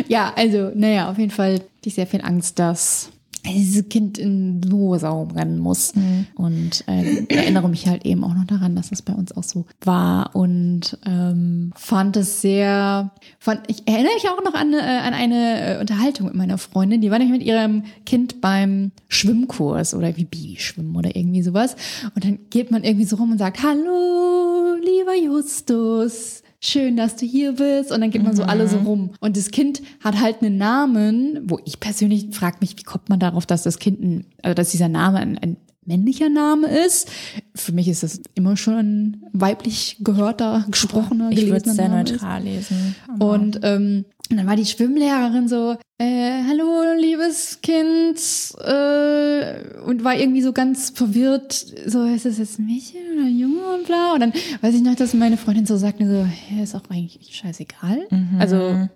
ja, also, naja, auf jeden Fall hatte ich sehr viel Angst, dass dieses Kind in Losau rennen muss. Mhm. Und äh, erinnere mich halt eben auch noch daran, dass das bei uns auch so war und ähm, fand es sehr, fand, ich erinnere mich auch noch an, äh, an eine äh, Unterhaltung mit meiner Freundin, die war nämlich mit ihrem Kind beim Schwimmkurs oder wie Babyschwimmen oder irgendwie sowas. Und dann geht man irgendwie so rum und sagt, hallo, lieber Justus, schön, dass du hier bist. Und dann geht man so alle so mhm. rum. Und das Kind hat halt einen Namen, wo ich persönlich frage mich, wie kommt man darauf, dass das Kind ein, also dass dieser Name ein, ein männlicher Name ist. Für mich ist das immer schon ein weiblich gehörter, gesprochener, ich würde es sehr Name neutral ist. lesen. Und ähm, und dann war die Schwimmlehrerin so, äh, hallo, liebes Kind, äh, und war irgendwie so ganz verwirrt, so, ist das jetzt ein Mädchen oder ein Junge und bla. Und dann weiß ich noch, dass meine Freundin so sagte, so, hey, ist auch eigentlich scheißegal. Mhm. Also,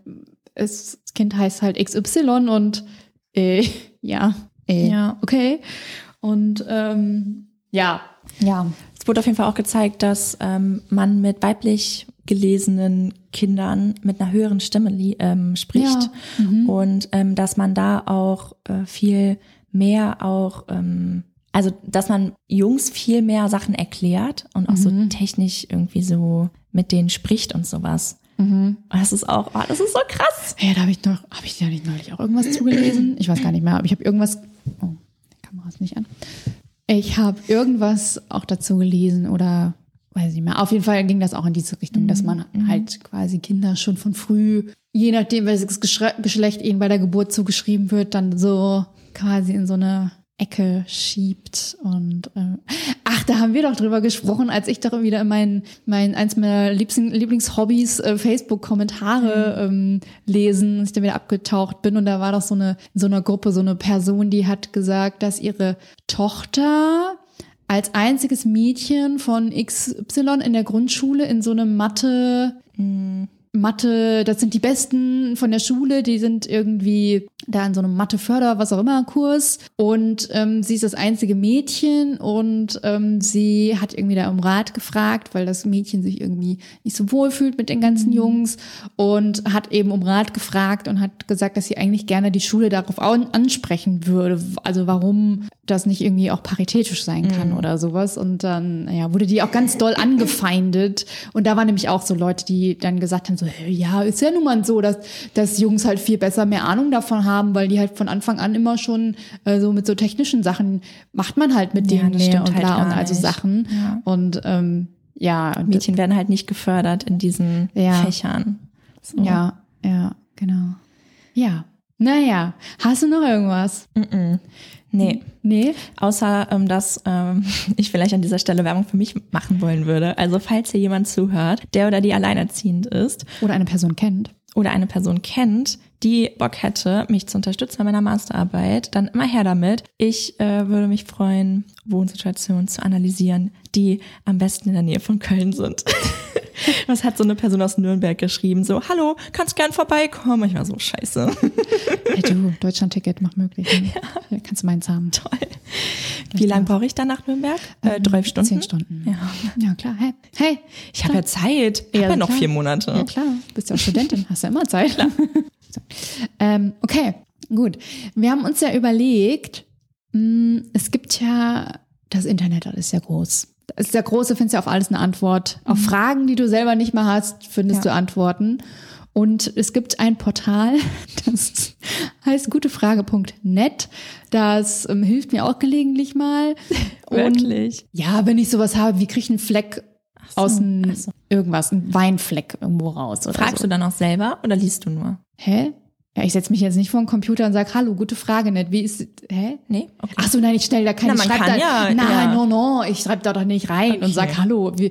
es, das Kind heißt halt XY und, äh, ja, äh, ja, okay. Und, ähm, ja. Ja. Es wurde auf jeden Fall auch gezeigt, dass ähm, man mit weiblich gelesenen Kindern mit einer höheren Stimme ähm, spricht ja. mhm. und ähm, dass man da auch äh, viel mehr auch ähm, also dass man Jungs viel mehr Sachen erklärt und auch mhm. so technisch irgendwie so mit denen spricht und sowas. Mhm. Das ist auch, oh, das ist so krass. Ja, da habe ich noch, habe ich ja nicht neulich auch irgendwas zugelesen? Ich weiß gar nicht mehr, aber ich habe irgendwas. Oh, ist nicht an. Ich habe irgendwas auch dazu gelesen oder weiß ich nicht mehr. Auf jeden Fall ging das auch in diese Richtung, dass man mhm. halt quasi Kinder schon von früh, je nachdem, welches Geschlecht ihnen bei der Geburt zugeschrieben wird, dann so quasi in so eine Ecke schiebt und äh, ach, da haben wir doch drüber gesprochen, als ich doch wieder in meinen mein eins meiner Liebling, Lieblingshobbys äh, Facebook Kommentare mhm. ähm, lesen, ich da wieder abgetaucht bin und da war doch so eine in so einer Gruppe so eine Person, die hat gesagt, dass ihre Tochter als einziges Mädchen von XY in der Grundschule in so einem Mathe, hm, Mathe, das sind die Besten von der Schule, die sind irgendwie da in so einem Mathe-Förder, was auch immer, Kurs. Und ähm, sie ist das einzige Mädchen und ähm, sie hat irgendwie da um Rat gefragt, weil das Mädchen sich irgendwie nicht so wohl fühlt mit den ganzen mhm. Jungs und hat eben um Rat gefragt und hat gesagt, dass sie eigentlich gerne die Schule darauf ansprechen würde. Also warum das nicht irgendwie auch paritätisch sein kann mhm. oder sowas. Und dann ja, wurde die auch ganz doll angefeindet. Und da waren nämlich auch so Leute, die dann gesagt haben, so, hey, ja, ist ja nun mal so, dass, dass Jungs halt viel besser mehr Ahnung davon haben, weil die halt von Anfang an immer schon äh, so mit so technischen Sachen macht man halt mit denen ja, mehr und halt bla und also Sachen. Ja. Und ähm, ja. Und Mädchen werden halt nicht gefördert in diesen ja. Fächern. So. Ja, ja, genau. Ja. Naja, hast du noch irgendwas? Mm -mm. Nee. Nee. Außer, ähm, dass ähm, ich vielleicht an dieser Stelle Werbung für mich machen wollen würde. Also falls hier jemand zuhört, der oder die alleinerziehend ist. Oder eine Person kennt. Oder eine Person kennt, die Bock hätte, mich zu unterstützen bei meiner Masterarbeit, dann immer her damit. Ich äh, würde mich freuen, Wohnsituationen zu analysieren, die am besten in der Nähe von Köln sind. Was hat so eine Person aus Nürnberg geschrieben? So, hallo, kannst gern vorbeikommen. Ich war so, scheiße. Hey du, Deutschland-Ticket macht möglich. Ne? Ja. Kannst du meins haben. Toll. Wie lange brauche ich dann nach Nürnberg? Äh, ähm, drei Stunden? Zehn Stunden. Ja, ja klar. Hey, hey ich habe ja Zeit. Ich ja, habe ja noch klar. vier Monate. Ja klar, bist ja auch Studentin, hast ja immer Zeit. Klar. So. Ähm, okay, gut. Wir haben uns ja überlegt, mh, hm, es gibt ja, das Internet ist ja groß das ist der große, findest ja auf alles eine Antwort. Mhm. Auf Fragen, die du selber nicht mehr hast, findest ja. du Antworten. Und es gibt ein Portal, das heißt gutefrage.net. Das ähm, hilft mir auch gelegentlich mal. Und Wirklich? ja, wenn ich sowas habe, wie kriege ich einen Fleck so, aus so. irgendwas, einen Weinfleck irgendwo raus Fragst so. du dann auch selber oder liest du nur? Hä? Ja, ich setze mich jetzt nicht vor den Computer und sage, hallo, gute Frage, nicht. Wie ist, hä? Nee? Okay. Ach so, nein, ich stelle da keine, Na, ich schreib kann da, ja, nein, ja. no, no, ich schreibe da doch nicht rein und Okay. sag hallo. Wie,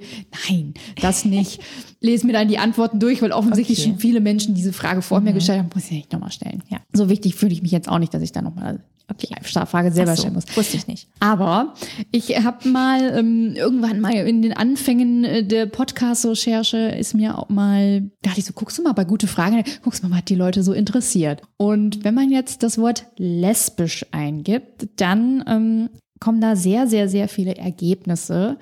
nein, das nicht. Lese mir dann die Antworten durch, weil offensichtlich Okay. schon viele Menschen diese Frage vor mir gestellt haben, muss ich nicht nochmal stellen. Ja. So wichtig fühle ich mich jetzt auch nicht, dass ich da nochmal Okay. Frage selber so, stellen muss. Wusste ich nicht. Aber ich habe mal ähm, irgendwann mal in den Anfängen äh, der Podcast-Recherche ist mir auch mal, dachte ich so, guckst du mal bei gute Fragen, guckst mal, was die Leute so interessiert. Und wenn man jetzt das Wort lesbisch eingibt, dann ähm, kommen da sehr, sehr, sehr viele Ergebnisse.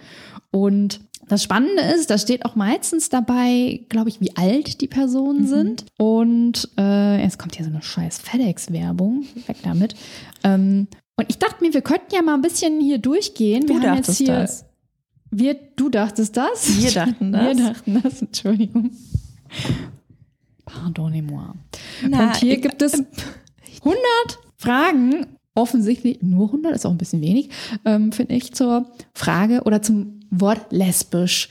Und das Spannende ist, da steht auch meistens dabei, glaube ich, wie alt die Personen sind. Und äh, jetzt kommt hier so eine scheiß FedEx-Werbung. Weg damit. Ähm, und ich dachte mir, wir könnten ja mal ein bisschen hier durchgehen. Du wir haben jetzt dachtest hier. das. Wir, du dachtest das? Wir dachten Wir das. dachten das, Entschuldigung. Pardonnez-moi. Und hier ich- gibt es 100 Fragen, offensichtlich nur 100, ist auch ein bisschen wenig, ähm, finde ich, zur Frage oder zum Wort lesbisch.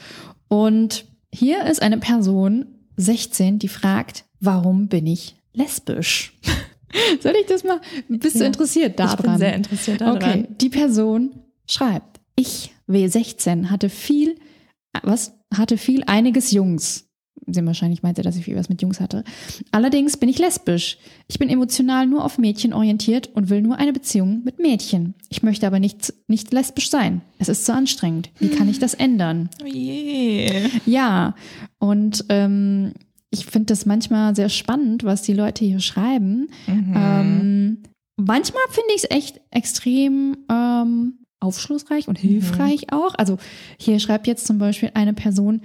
Und hier ist eine Person, 16, die fragt, warum bin ich lesbisch? Soll ich das mal, bist du Ja, interessiert daran? ich bin sehr interessiert daran. Okay, die Person schreibt, ich, W16, hatte viel, äh, was? Hatte viel einiges Jungs. Sie wahrscheinlich meinte, dass ich viel was mit Jungs hatte. Allerdings bin ich lesbisch. Ich bin emotional nur auf Mädchen orientiert und will nur eine Beziehung mit Mädchen. Ich möchte aber nicht, nicht lesbisch sein. Es ist zu anstrengend. Wie kann ich das ändern? Oh je. Ja, und ähm, ich finde das manchmal sehr spannend, was die Leute hier schreiben. Mhm. Ähm, manchmal finde ich es echt extrem ähm, aufschlussreich und hilfreich auch. Also hier schreibt jetzt zum Beispiel eine Person,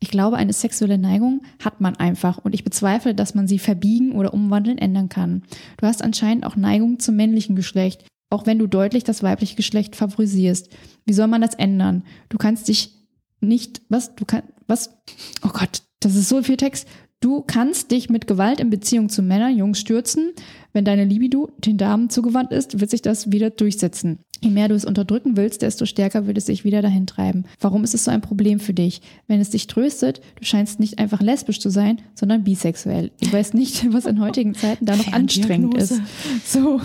ich glaube, eine sexuelle Neigung hat man einfach und ich bezweifle, dass man sie verbiegen oder umwandeln ändern kann. Du hast anscheinend auch Neigung zum männlichen Geschlecht, auch wenn du deutlich das weibliche Geschlecht favorisierst. Wie soll man das ändern? Du kannst dich nicht, was, du kannst, was? Oh Gott, das ist so viel Text. Du kannst dich mit Gewalt in Beziehung zu Männern, Jungs stürzen. Wenn deine Libido den Damen zugewandt ist, wird sich das wieder durchsetzen. Je mehr du es unterdrücken willst, desto stärker wird es sich wieder dahin treiben. Warum ist es so ein Problem für dich? Wenn es dich tröstet, du scheinst nicht einfach lesbisch zu sein, sondern bisexuell. Ich weiß nicht, was in heutigen Zeiten da noch anstrengend ist. So.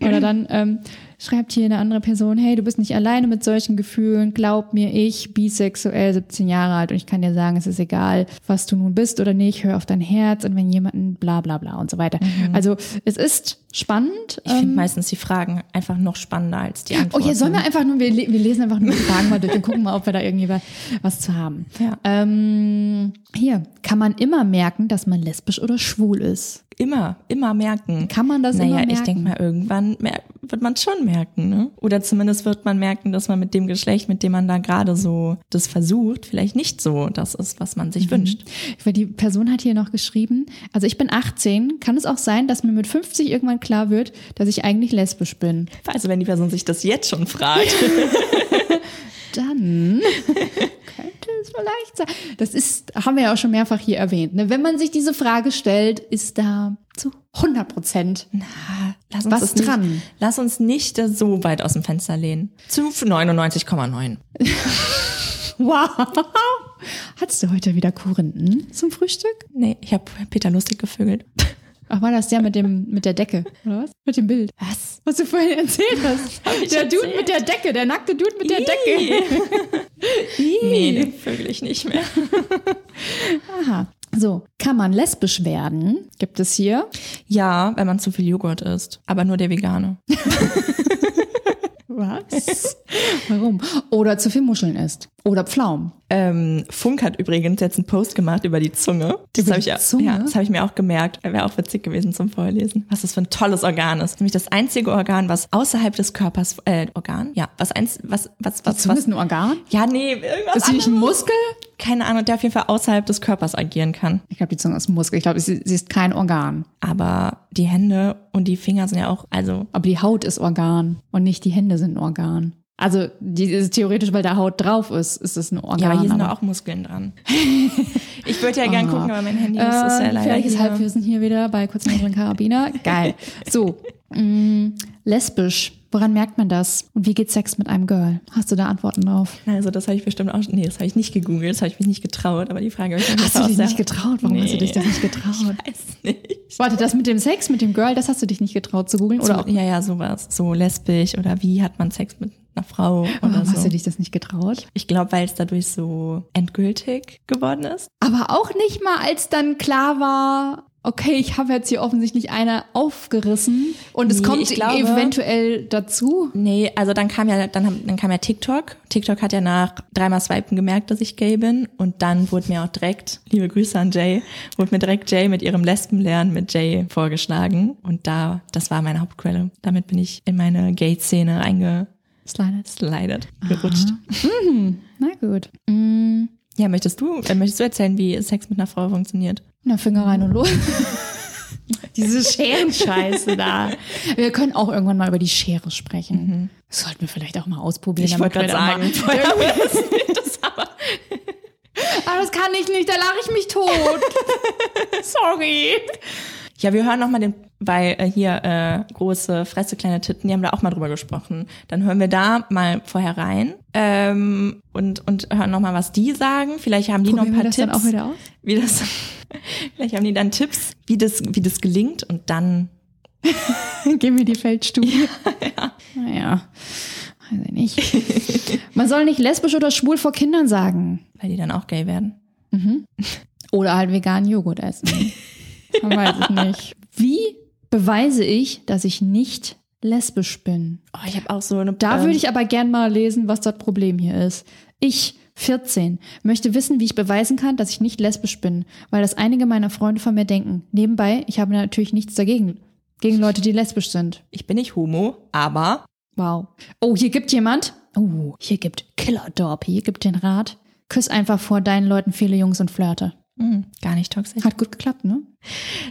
Oder dann ähm, schreibt hier eine andere Person, hey, du bist nicht alleine mit solchen Gefühlen, glaub mir, ich, bisexuell, 17 Jahre alt und ich kann dir sagen, es ist egal, was du nun bist oder nicht, hör auf dein Herz und wenn jemanden bla bla bla und so weiter. Also es ist spannend. Ich finde ähm, meistens die Fragen einfach noch spannender als die Oh, Antworten. hier sollen wir einfach nur, wir, le- wir lesen einfach nur die Fragen mal durch und gucken mal, ob wir da irgendwie wa- was zu haben. Ja. Ähm, hier, kann man immer merken, dass man lesbisch oder schwul ist? immer, immer merken. Kann man das naja, immer merken? ich denke mal, irgendwann mer wird man schon merken, ne? Oder zumindest wird man merken, dass man mit dem Geschlecht, mit dem man da gerade so das versucht, vielleicht nicht so das ist, was man Mhm. sich wünscht. Weil die Person hat hier noch geschrieben, also ich bin 18, kann es auch sein, dass mir mit 50 irgendwann klar wird, dass ich eigentlich lesbisch bin. Also wenn die Person sich das jetzt schon fragt. Dann könnte es vielleicht sein. Das ist, haben wir ja auch schon mehrfach hier erwähnt. Ne? Wenn man sich diese Frage stellt, ist da zu 100 Prozent lass uns Was nicht, dran? Lass uns nicht so weit aus dem Fenster lehnen. Zu 99,9. Wow. Hattest du heute wieder Korinthen zum Frühstück? Nee, ich habe Peter lustig gevögelt. Ach, war das der mit dem mit der Decke, oder was? Mit dem Bild. Was? Was du vorhin erzählt hast. Der Dude erzählt? mit der Decke, der nackte Dude mit der Decke. Nee, den vögel ich nicht mehr. Aha. So, kann man lesbisch werden? Gibt es hier? Ja, wenn man zu viel Joghurt isst. Aber nur der vegane. Was? Warum? Oder zu viel Muscheln isst. Oder Pflaumen. Ähm, Funk hat übrigens jetzt einen Post gemacht über die Zunge. Das habe die ich? Ja, das habe ich mir auch gemerkt. Wäre auch witzig gewesen zum Vorlesen. Was das für ein tolles Organ ist. Nämlich das einzige Organ, was außerhalb des Körpers, äh, Organ? Ja, was eins, was, was, was, Zunge was? ist ein Organ? Ja, nee, irgendwas Ist sie nicht ein. Muskel? Keine Ahnung, der auf jeden Fall außerhalb des Körpers agieren kann. Ich glaube, die Zunge ist ein Muskel. Ich glaube, sie, sie ist kein Organ. Aber die Hände und die Finger sind ja auch, also, Aber die Haut ist Organ und nicht die Hände sind ein Organ. Also die ist theoretisch, weil da Haut drauf ist, ist es ein Organ. Ja, aber hier sind doch auch Muskeln dran. ich würde ja gern Oh. gucken, aber mein Handy ist, ist ja Äh, leider gefährliches hier. Halbwissen hier wieder bei Kurznägeln Karabiner. Geil. So, mh, lesbisch. Woran merkt man das? Und wie geht Sex mit einem Girl? Hast du da Antworten drauf? Also das habe ich bestimmt auch, nee, das habe ich nicht gegoogelt, das habe ich mich nicht getraut, aber die Frage habe ich Hast du dich nicht getraut? Warum hast du dich das nicht getraut? Ich weiß nicht. Warte, das mit dem Sex, mit dem Girl, das hast du dich nicht getraut zu googeln? Oder so, auch, ja, ja, sowas. So lesbisch oder wie hat man Sex mit einer Frau warum oder hast so. du dich das nicht getraut? Ich glaube, weil es dadurch so endgültig geworden ist. Aber auch nicht mal, als dann klar war, okay, ich habe jetzt hier offensichtlich eine aufgerissen und es Nee, kommt ich glaube- eventuell dazu. Nee, also dann kam ja, dann, dann kam ja TikTok. TikTok hat ja nach dreimal Swipen gemerkt, dass ich gay bin. Und dann wurde mir auch direkt, liebe Grüße an Jay, wurde mir direkt Jay mit ihrem Lesbenlernen mit Jay vorgeschlagen. Und da, das war meine Hauptquelle. Damit bin ich in meine Gay-Szene eingeslidet, Slidet. gerutscht. Mhm. Na gut. Mm, Ja, möchtest du, äh, möchtest du erzählen, wie Sex mit einer Frau funktioniert? na, Finger rein und los. Diese Scherenscheiße da. Wir können auch irgendwann mal über die Schere sprechen. Das sollten wir vielleicht auch mal ausprobieren. Ich wollte gerade sagen, das aber Aber das kann ich nicht, da lache ich mich tot. Sorry. Ja, wir hören noch mal den, weil äh, hier äh, große Fresse, kleine Titten, die haben da auch mal drüber gesprochen. Dann hören wir da mal vorher rein ähm, und und hören noch mal, was die sagen. Vielleicht haben die Probieren noch wir ein paar das dann Tipps, auch wieder aus? wie das. vielleicht haben die dann Tipps, wie das wie das gelingt und dann Gib mir die Feldstudie. ja. Naja, weiß ich nicht. Man soll nicht lesbisch oder schwul vor Kindern sagen. weil die dann auch gay werden. Oder halt veganen Joghurt essen. Man weiß es nicht. Wie beweise ich, dass ich nicht lesbisch bin? Oh, ich habe auch so eine. Da ähm, würde ich aber gern mal lesen, was das Problem hier ist. Ich, 14, möchte wissen, wie ich beweisen kann, dass ich nicht lesbisch bin, weil das einige meiner Freunde von mir denken. Nebenbei, ich habe natürlich nichts dagegen, gegen Leute, die lesbisch sind. ich bin nicht homo, aber Wow. Oh, hier gibt jemand. Oh, hier gibt Killer Dorp. Hier gibt den Rat. Küss einfach vor deinen Leuten viele Jungs und flirte. Mh, gar nicht toxisch. Hat gut geklappt, ne?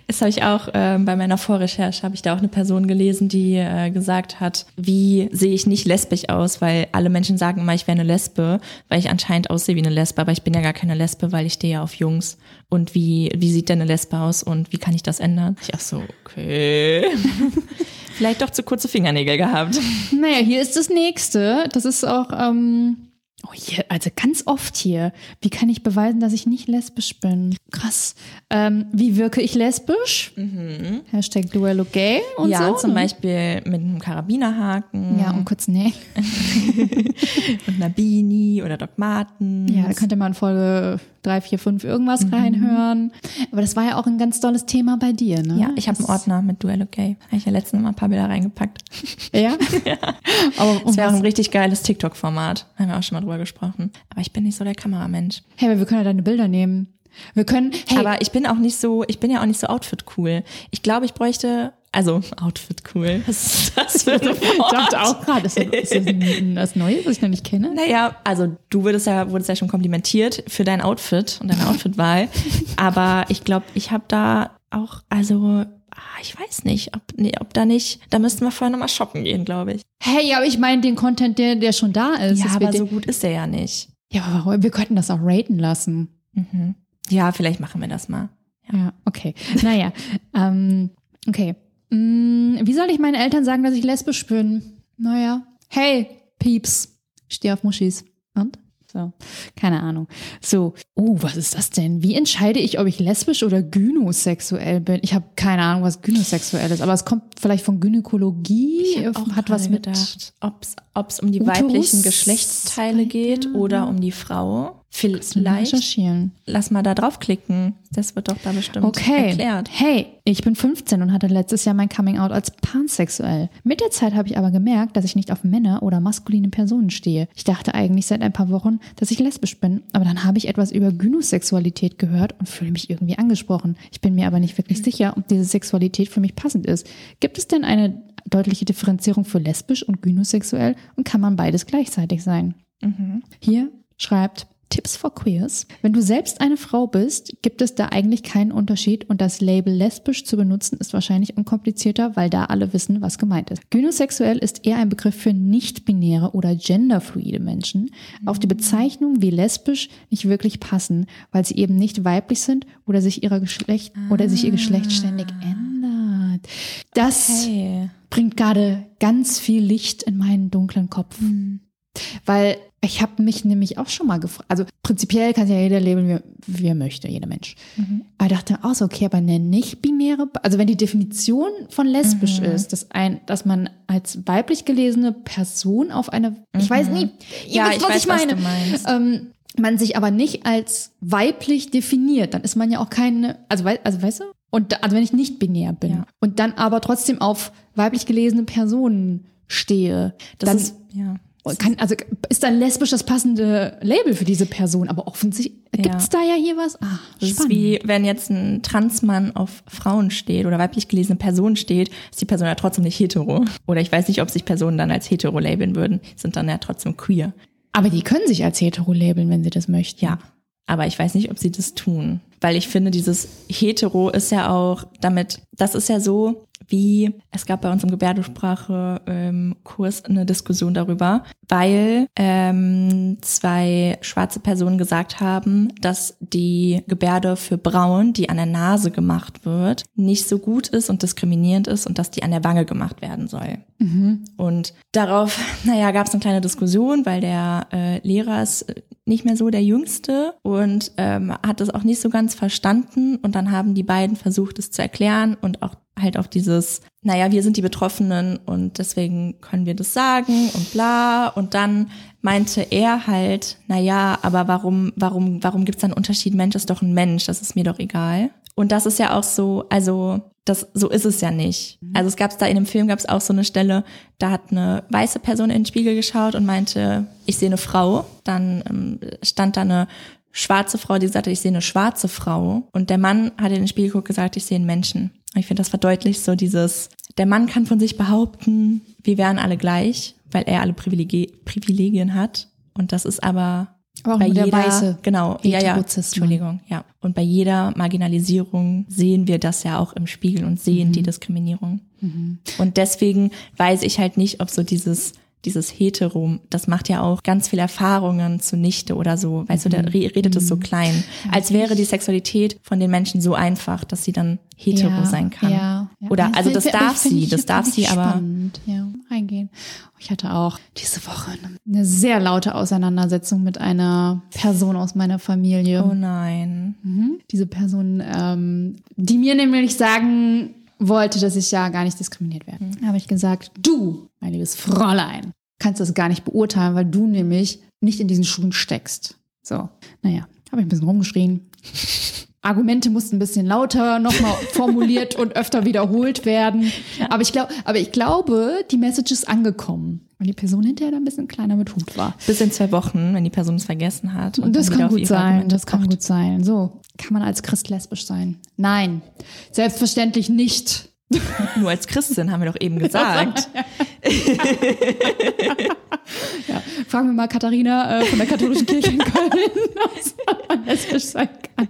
Das habe ich auch ähm, bei meiner Vorrecherche habe ich da auch eine Person gelesen, die äh, gesagt hat, wie sehe ich nicht lesbisch aus, weil alle Menschen sagen immer, ich wäre eine Lesbe, weil ich anscheinend aussehe wie eine Lesbe, aber ich bin ja gar keine Lesbe, weil ich stehe ja auf Jungs. Und wie wie sieht denn eine Lesbe aus und wie kann ich das ändern? Ich ach so, okay. Vielleicht doch zu kurze Fingernägel gehabt. Naja, hier ist das nächste. Das ist auch, ähm, oh hier, also ganz oft hier. Wie kann ich beweisen, dass ich nicht lesbisch bin? Krass. Ähm, wie wirke ich lesbisch? Hashtag Duello Gay und ja, so. zum ne? Beispiel mit einem Karabinerhaken Ja, und kurz nee. und einer Beanie oder Doc Martens. Ja, da könnte man Folge 3, 4, 5 irgendwas Mhm. reinhören. Aber das war ja auch ein ganz tolles Thema bei dir, ne? ja, ich habe einen Ordner mit Duell Okay. Habe ich ja letztens mal ein paar Bilder reingepackt. Ja? Aber um Das wäre auch ein richtig geiles TikTok-Format. Haben wir auch schon mal drüber gesprochen. Aber ich bin nicht so der Kameramensch. hey, aber wir können ja deine Bilder nehmen. Wir können, hey, Aber ich bin auch nicht so, ich bin ja auch nicht so Outfit-cool. Ich glaube, ich bräuchte, also Outfit-cool. Was ist das für ein Wort? ich dachte auch gerade, ist das, ist das ein, das Neue, was ich noch nicht kenne? Naja, also du würdest ja, wurdest ja schon komplimentiert für dein Outfit und deine Outfitwahl. Aber ich glaube, ich habe da auch, also, ich weiß nicht, ob, nee, ob da nicht, da müssten wir vorher nochmal shoppen gehen, glaube ich. Hey, aber ich meine den Content, der, der schon da ist. Ja, aber so gut ist der ja nicht. ja, aber warum? wir könnten das auch raten lassen. Mhm. Ja, vielleicht machen wir das mal. Ja, okay. Naja, ähm, okay. Mm, wie soll ich meinen Eltern sagen, dass ich lesbisch bin? Naja, hey, Pieps, ich stehe auf Muschis. Und? So, keine Ahnung. So, oh, was ist das denn? Wie entscheide ich, ob ich lesbisch oder gynosexuell bin? Ich habe keine Ahnung, was gynosexuell ist, aber es kommt vielleicht von Gynäkologie, hat was mit ob es um die Uterus? weiblichen Geschlechtsteile geht oder um die Frau. Vielleicht, recherchieren. lass mal da draufklicken. Das wird doch da bestimmt Okay. erklärt. Hey, ich bin 15 und hatte letztes Jahr mein Coming Out als pansexuell. Mit der Zeit habe ich aber gemerkt, dass ich nicht auf Männer oder maskuline Personen stehe. Ich dachte eigentlich seit ein paar Wochen, dass ich lesbisch bin, aber dann habe ich etwas über Gynosexualität gehört und fühle mich irgendwie angesprochen. Ich bin mir aber nicht wirklich sicher, ob diese Sexualität für mich passend ist. Gibt es denn eine deutliche Differenzierung für lesbisch und gynosexuell und kann man beides gleichzeitig sein? Hier schreibt Tipps for Queers. Wenn du selbst eine Frau bist, gibt es da eigentlich keinen Unterschied und das Label lesbisch zu benutzen ist wahrscheinlich unkomplizierter, weil da alle wissen, was gemeint ist. Gynosexuell ist eher ein Begriff für nicht-binäre oder genderfluide Menschen, auf die Bezeichnung wie lesbisch nicht wirklich passen, weil sie eben nicht weiblich sind oder sich ihrer Geschlecht oder sich ihr Geschlecht ständig ändert. Das Okay. bringt gerade ganz viel Licht in meinen dunklen Kopf. Weil ich habe mich nämlich auch schon mal gefragt, also prinzipiell kann ja jeder leben, wie, wie er möchte, jeder Mensch. Aber ich dachte auch so, okay, aber eine nicht-binäre, also wenn die Definition von lesbisch ist, dass ein, dass man als weiblich gelesene Person auf eine, ich weiß nie, ihr Ja, wisst, ich was weiß, ich meine, was ähm, man sich aber nicht als weiblich definiert, dann ist man ja auch keine, also, also weißt du? Und also wenn ich nicht binär bin Ja. und dann aber trotzdem auf weiblich gelesene Personen stehe, Das dann ist, ja. Kann, also ist dann lesbisch das passende Label für diese Person, aber offensichtlich Ja. gibt's da ja hier was. Ah, Das ist wie, wenn jetzt ein Transmann auf Frauen steht oder weiblich gelesene Person steht, ist die Person ja trotzdem nicht hetero. Oder ich weiß nicht, ob sich Personen dann als hetero labeln würden, sind dann ja trotzdem queer. aber die können sich als hetero labeln, wenn sie das möchten. Ja. Aber ich weiß nicht, ob sie das tun. Weil ich finde, dieses hetero ist ja auch damit, das ist ja so, wie es gab bei uns im Gebärdensprache-Kurs eine Diskussion darüber, weil ähm, zwei schwarze Personen gesagt haben, dass die Gebärde für Braun, die an der Nase gemacht wird, nicht so gut ist und diskriminierend ist und dass die an der Wange gemacht werden soll. Und darauf, naja, gab es eine kleine Diskussion, weil der äh, Lehrer ist äh, nicht mehr so der Jüngste und ähm, hat das auch nicht so ganz verstanden. Und dann haben die beiden versucht, es zu erklären und auch halt auf dieses, naja, wir sind die Betroffenen und deswegen können wir das sagen und bla. Und dann meinte er halt, naja, aber warum, warum, warum gibt's da einen Unterschied? Mensch ist doch ein Mensch, das ist mir doch egal. Und das ist ja auch so, also das so ist es ja nicht. Also es gab da in dem Film gab es auch so eine Stelle, da hat eine weiße Person in den Spiegel geschaut und meinte, ich sehe eine Frau. Dann ähm, stand da eine schwarze Frau, die sagte, ich sehe eine schwarze Frau. Und der Mann hat in den Spiegel geguckt und gesagt, ich sehe einen Menschen. Und ich finde, das verdeutlicht so dieses, der Mann kann von sich behaupten, wir wären alle gleich, weil er alle Privilegi Privilegien hat. Und das ist aber Aber auch bei jeder, weiße genau, ja, ja. Entschuldigung, ja. Und bei jeder Marginalisierung sehen wir das ja auch im Spiegel und sehen Mhm. die Diskriminierung. Und deswegen weiß ich halt nicht, ob so dieses dieses Hetero, das macht ja auch ganz viel Erfahrungen zunichte oder so, weißt du, der re- redet es so klein, als wäre die Sexualität von den Menschen so einfach, dass sie dann hetero Ja, sein kann. Ja, ja. Oder, also das darf sie, das darf sie, ich aber Spannend, ja, reingehen. Ich hatte auch diese Woche eine sehr laute Auseinandersetzung mit einer Person aus meiner Familie. oh nein. Mhm. Diese Person, ähm, die mir nämlich sagen wollte, dass ich ja gar nicht diskriminiert werde. Mhm. Habe ich gesagt, du, mein liebes Fräulein, kannst das gar nicht beurteilen, weil du nämlich nicht in diesen Schuhen steckst. So, naja, habe ich ein bisschen rumgeschrien. Argumente mussten ein bisschen lauter nochmal formuliert und öfter wiederholt werden. Aber ich glaube, aber ich glaube, die Message ist angekommen. Und die Person hinterher dann ein bisschen kleiner mit Hut war. Bis in zwei Wochen, wenn die Person es vergessen hat. Und das kann gut sein, Argumente das kann pocht. gut sein. So, kann man als Christ lesbisch sein? Nein, selbstverständlich nicht. Nur als Christin haben wir doch eben gesagt. Ja, fragen wir mal Katharina äh, von der katholischen Kirche in Köln, ob man lesbisch sein kann.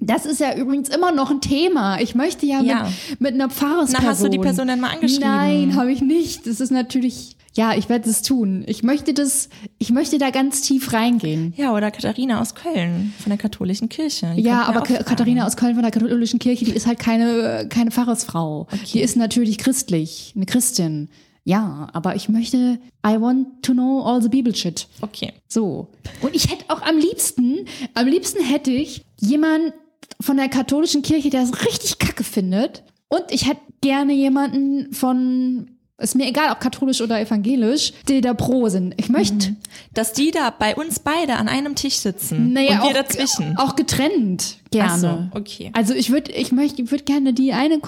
Das ist ja übrigens immer noch ein Thema. Ich möchte ja, Ja. Mit, mit einer Pfarrersperson. Na, hast du die Person denn mal angeschrieben? Nein, habe ich nicht. Das ist natürlich, ja, ich werde es tun. Ich möchte das, ich möchte da ganz tief reingehen. Ja, oder Katharina aus Köln von der katholischen Kirche. Die Ja, aber. Katharina aus Köln von der katholischen Kirche, die ist halt keine, keine Pfarrersfrau. Die ist natürlich christlich, eine Christin. Ja, aber ich möchte, I want to know all the Bible shit. Okay. So. Und ich hätte auch am liebsten, am liebsten hätte ich jemanden von der katholischen Kirche, der es richtig kacke findet. Und ich hätte gerne jemanden von, ist mir egal, ob katholisch oder evangelisch, die da pro sind. Ich möchte, Dass die da bei uns beide an einem Tisch sitzen naja, und wir auch, dazwischen. auch getrennt gerne. So, okay. Also ich würde, ich möchte, ich würde gerne die eine,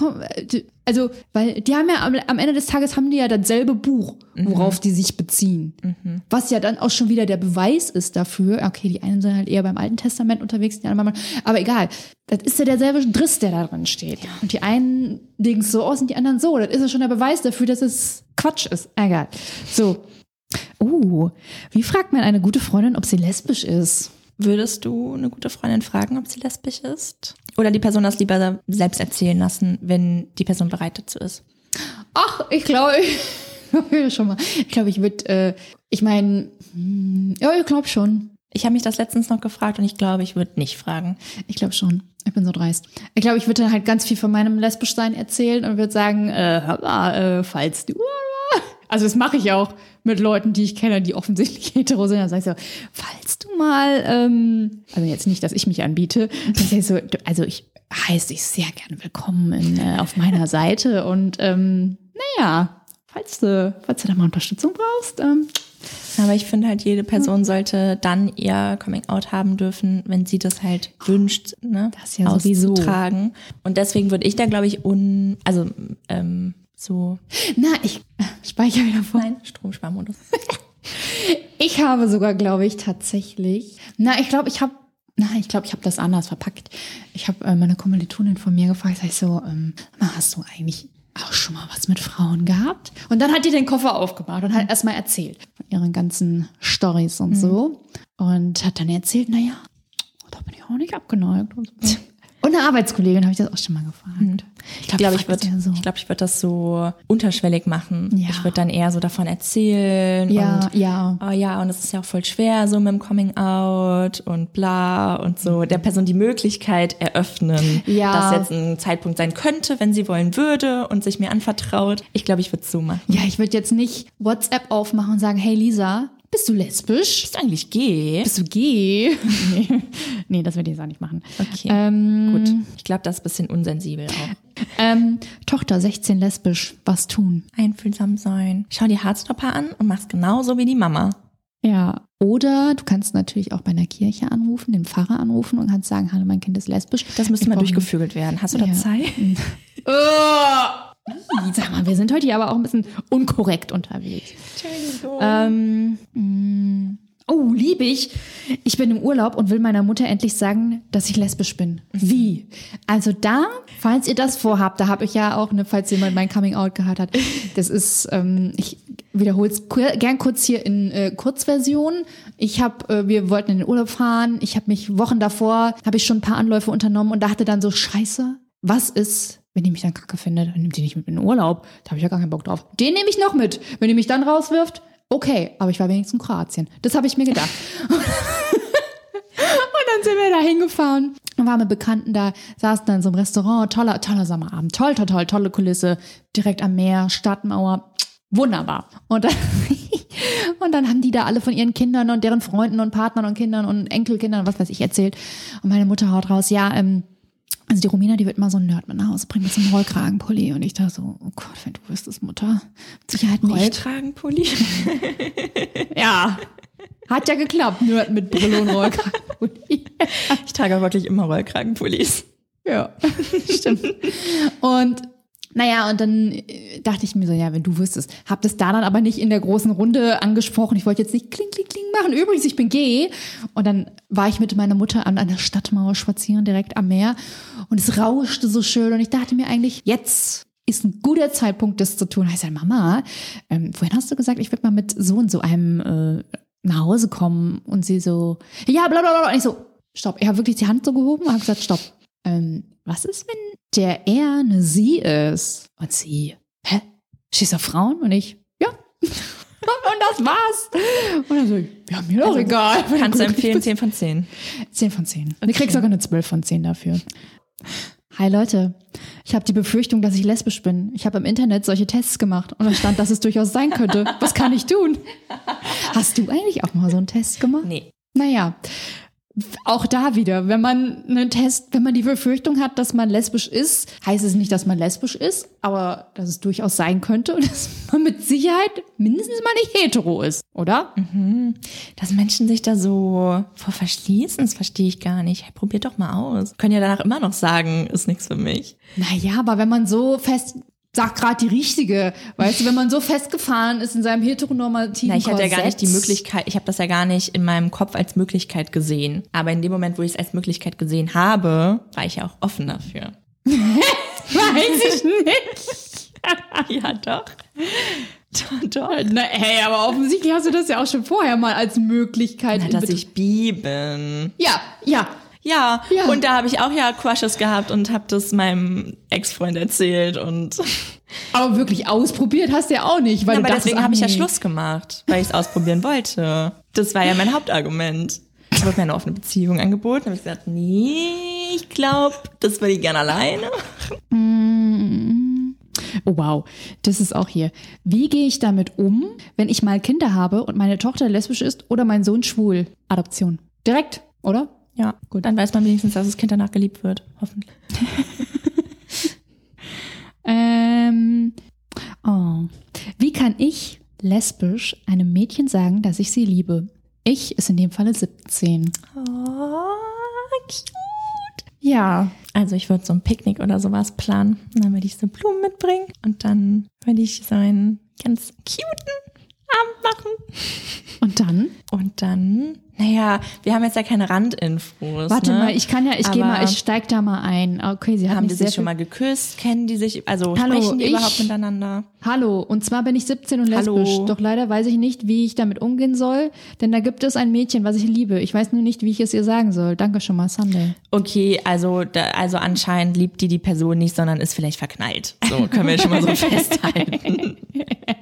also weil die haben ja am, am Ende des Tages haben die ja dasselbe Buch, worauf die sich beziehen, was ja dann auch schon wieder der Beweis ist dafür. Okay, die einen sind halt eher beim Alten Testament unterwegs, die anderen, aber egal. Das ist ja derselbe Driss, der da drin steht. Und die einen legen es so aus und die anderen so. Das ist ja schon der Beweis dafür, dass es Quatsch ist. Egal. So. Uh, wie fragt man eine gute Freundin, ob sie lesbisch ist? Würdest du eine gute Freundin fragen, ob sie lesbisch ist? Oder die Person das lieber selbst erzählen lassen, wenn die Person bereit dazu ist? Ach, ich glaube, ich, schon mal. Ich glaube, ich würde, äh, ich meine, ja, ich glaube schon. Ich habe mich das letztens noch gefragt und ich glaube, ich würde nicht fragen. Ich glaube schon. Ich bin so dreist. Ich glaube, ich würde halt ganz viel von meinem Lesbischsein erzählen und würde sagen, äh, hör mal, äh, falls du. Also das mache ich auch mit Leuten, die ich kenne, die offensichtlich hetero sind. Dann sage ich so, falls du mal, ähm, also jetzt nicht, dass ich mich anbiete, ich so, also ich heiße dich sehr gerne willkommen in, äh, auf meiner Seite und ähm, naja, falls du, falls du da mal Unterstützung brauchst, ähm, aber ich finde halt, jede Person sollte dann ihr Coming Out haben dürfen, wenn sie das halt wünscht, ne? Das ja auszutragen. Sowieso. Und deswegen würde ich da, glaube ich, un, also ähm, so. Na, ich speichere wieder vor. Nein, Stromsparmodus. ich habe sogar, glaube ich, tatsächlich. Na, ich glaube, ich habe Nein, ich glaube, ich habe das anders verpackt. Ich habe äh, meine Kommilitonin von mir gefragt, sag ich so, ähm, hast du eigentlich auch schon mal was mit Frauen gehabt? Und dann hat die den Koffer aufgemacht und hat erstmal erzählt von ihren ganzen Stories und mhm. so. Und hat dann erzählt, naja, da bin ich auch nicht abgeneigt. Und so. Und eine Arbeitskollegin habe ich das auch schon mal gefragt. Hm. Ich glaube, ich, würde, so. ich, glaub, ich würde das so unterschwellig machen. Ja. Ich würde dann eher so davon erzählen. Ja, und, ja. Oh ja, und es ist ja auch voll schwer so mit dem Coming Out und bla und so. Der Person die Möglichkeit eröffnen, ja. dass jetzt ein Zeitpunkt sein könnte, wenn sie wollen würde und sich mir anvertraut. Ich glaube, ich würde es so machen. Ja, ich würde jetzt nicht WhatsApp aufmachen und sagen, hey Lisa, bist du lesbisch? Bist du eigentlich gay? Bist du gay? nee. nee, das ich jetzt auch nicht machen. Okay. Ähm, Gut. Ich glaube, das ist ein bisschen unsensibel auch. Ähm, Tochter 16 lesbisch, was tun? Einfühlsam sein. Schau dir Haarstopper an und mach's genauso wie die Mama. Ja. Oder du kannst natürlich auch bei einer Kirche anrufen, den Pfarrer anrufen und kannst sagen, hallo, mein Kind ist lesbisch. Das müsste mal durchgefügelt werden. Hast du da ja. Zeit? oh! Sag mal, wir sind heute hier aber auch ein bisschen unkorrekt unterwegs. Entschuldigung. Ähm, mm. oh, liebe ich. Ich bin im Urlaub und will meiner Mutter endlich sagen, dass ich lesbisch bin. Wie? Also da, falls ihr das vorhabt, da habe ich ja auch, ne, falls jemand mein Coming Out gehört hat, das ist, ähm, ich wiederhole es gern kurz hier in äh, Kurzversion. Ich habe, äh, wir wollten in den Urlaub fahren. Ich habe mich Wochen davor, habe ich schon ein paar Anläufe unternommen und dachte dann so, scheiße, was ist, wenn die mich dann kacke findet, dann nimmt die nicht mit in den Urlaub. Da habe ich ja gar keinen Bock drauf. Den nehme ich noch mit. Wenn die mich dann rauswirft, okay, aber ich war wenigstens in Kroatien. Das habe ich mir gedacht. und dann sind wir da hingefahren und waren mit Bekannten da, saßen dann in so einem Restaurant, toller, toller Sommerabend, toll, toll, toll, tolle Kulisse, direkt am Meer, Stadtmauer, wunderbar. Und dann, und dann haben die da alle von ihren Kindern und deren Freunden und Partnern und Kindern und Enkelkindern, was weiß ich, erzählt. Und meine Mutter haut raus, ja, ähm, also die Romina, die wird immer so ein Nerd mit nach Hause bringen mit so einem Rollkragenpulli. Und ich dachte so, oh Gott, wenn du wüsstest, Mutter. Mit Sicherheit nicht. Rollkragenpulli? ja. Hat ja geklappt, Nerd mit Brille und Rollkragenpulli. ich trage wirklich immer Rollkragenpullis. Ja, stimmt. Und naja, und dann äh, dachte ich mir so, ja, wenn du wüsstest, hab das da dann aber nicht in der großen Runde angesprochen. Ich wollte jetzt nicht kling, kling, kling machen. Übrigens, ich bin gay. Und dann war ich mit meiner Mutter an einer Stadtmauer spazieren, direkt am Meer. Und es rauschte so schön. Und ich dachte mir eigentlich, jetzt ist ein guter Zeitpunkt, das zu tun. Heißt ja, Mama, ähm, vorhin hast du gesagt, ich würde mal mit so und so einem äh, nach Hause kommen. Und sie so, ja, bla bla bla. Und ich so, stopp. Ich habe wirklich die Hand so gehoben und habe gesagt, stopp. Ähm, was ist, wenn der er eine sie ist? Und sie, hä? Du auf Frauen? Und ich, ja. und das war's. Und dann so, ja, mir doch also, egal. Kannst du empfehlen, 10 von 10. 10 von 10. Okay. Und ich krieg sogar eine 12 von 10 dafür. Hi Leute, ich habe die Befürchtung, dass ich lesbisch bin. Ich habe im Internet solche Tests gemacht und da stand, dass es durchaus sein könnte. Was kann ich tun? Hast du eigentlich auch mal so einen Test gemacht? Nee. Naja, auch da wieder, wenn man einen Test, wenn man die Befürchtung hat, dass man lesbisch ist, heißt es nicht, dass man lesbisch ist, aber dass es durchaus sein könnte und dass man mit Sicherheit mindestens mal nicht hetero ist, oder? Mhm. Dass Menschen sich da so vor verschließen, das verstehe ich gar nicht. Hey, probiert doch mal aus. Können ja danach immer noch sagen, ist nichts für mich. Naja, aber wenn man so fest sag gerade die richtige. Weißt du, wenn man so festgefahren ist in seinem heteronormativen Na, ich hatte ja gar nicht die Möglichkeit, ich habe das ja gar nicht in meinem Kopf als Möglichkeit gesehen. Aber in dem Moment, wo ich es als Möglichkeit gesehen habe, war ich ja auch offen dafür. Weiß ich nicht. ja, doch. Doch. Na, hey, aber offensichtlich hast du das ja auch schon vorher mal als Möglichkeit. Na, dass ich bi bin. ja, ja. Ja, Ja. und da habe ich auch ja Crushes gehabt und habe das meinem Ex-Freund erzählt und Aber wirklich ausprobiert hast du ja auch nicht. Weil ja, aber deswegen habe ich ja. Schluss gemacht, weil ich es ausprobieren wollte. Das war ja mein Hauptargument. Ich wurde mir eine offene Beziehung angeboten, habe ich gesagt, nee, ich glaube, das würde ich gerne alleine. Oh wow, das ist auch hier. Wie gehe ich damit um, wenn ich mal Kinder habe und meine Tochter lesbisch ist oder mein Sohn schwul? Adoption. Direkt, oder? Ja, gut, dann weiß man wenigstens, dass das Kind danach geliebt wird, hoffentlich. Ähm, oh. Wie kann ich lesbisch einem Mädchen sagen, dass ich sie liebe? Ich ist in dem Falle 17. Oh, cute. Ja. Also ich würde so ein Picknick oder sowas planen. Und dann würde ich so Blumen mitbringen und dann würde ich so einen ganz cuten Abend machen. Und dann? Und dann, naja, wir haben jetzt ja keine Randinfos. Warte ne? mal, ich kann ja, ich gehe mal, ich steig da mal ein. Okay, sie haben, Haben die sich schon mal geküsst? Kennen die sich? Also Hallo, sprechen die ich- überhaupt miteinander? Hallo, und zwar bin ich 17 und Hallo. lesbisch. Doch leider weiß ich nicht, wie ich damit umgehen soll, denn da gibt es ein Mädchen, was ich liebe. Ich weiß nur nicht, wie ich es ihr sagen soll. Danke schon mal, Sunday. Okay, also, da, also anscheinend liebt die die Person nicht, sondern ist vielleicht verknallt. So können wir schon mal so festhalten.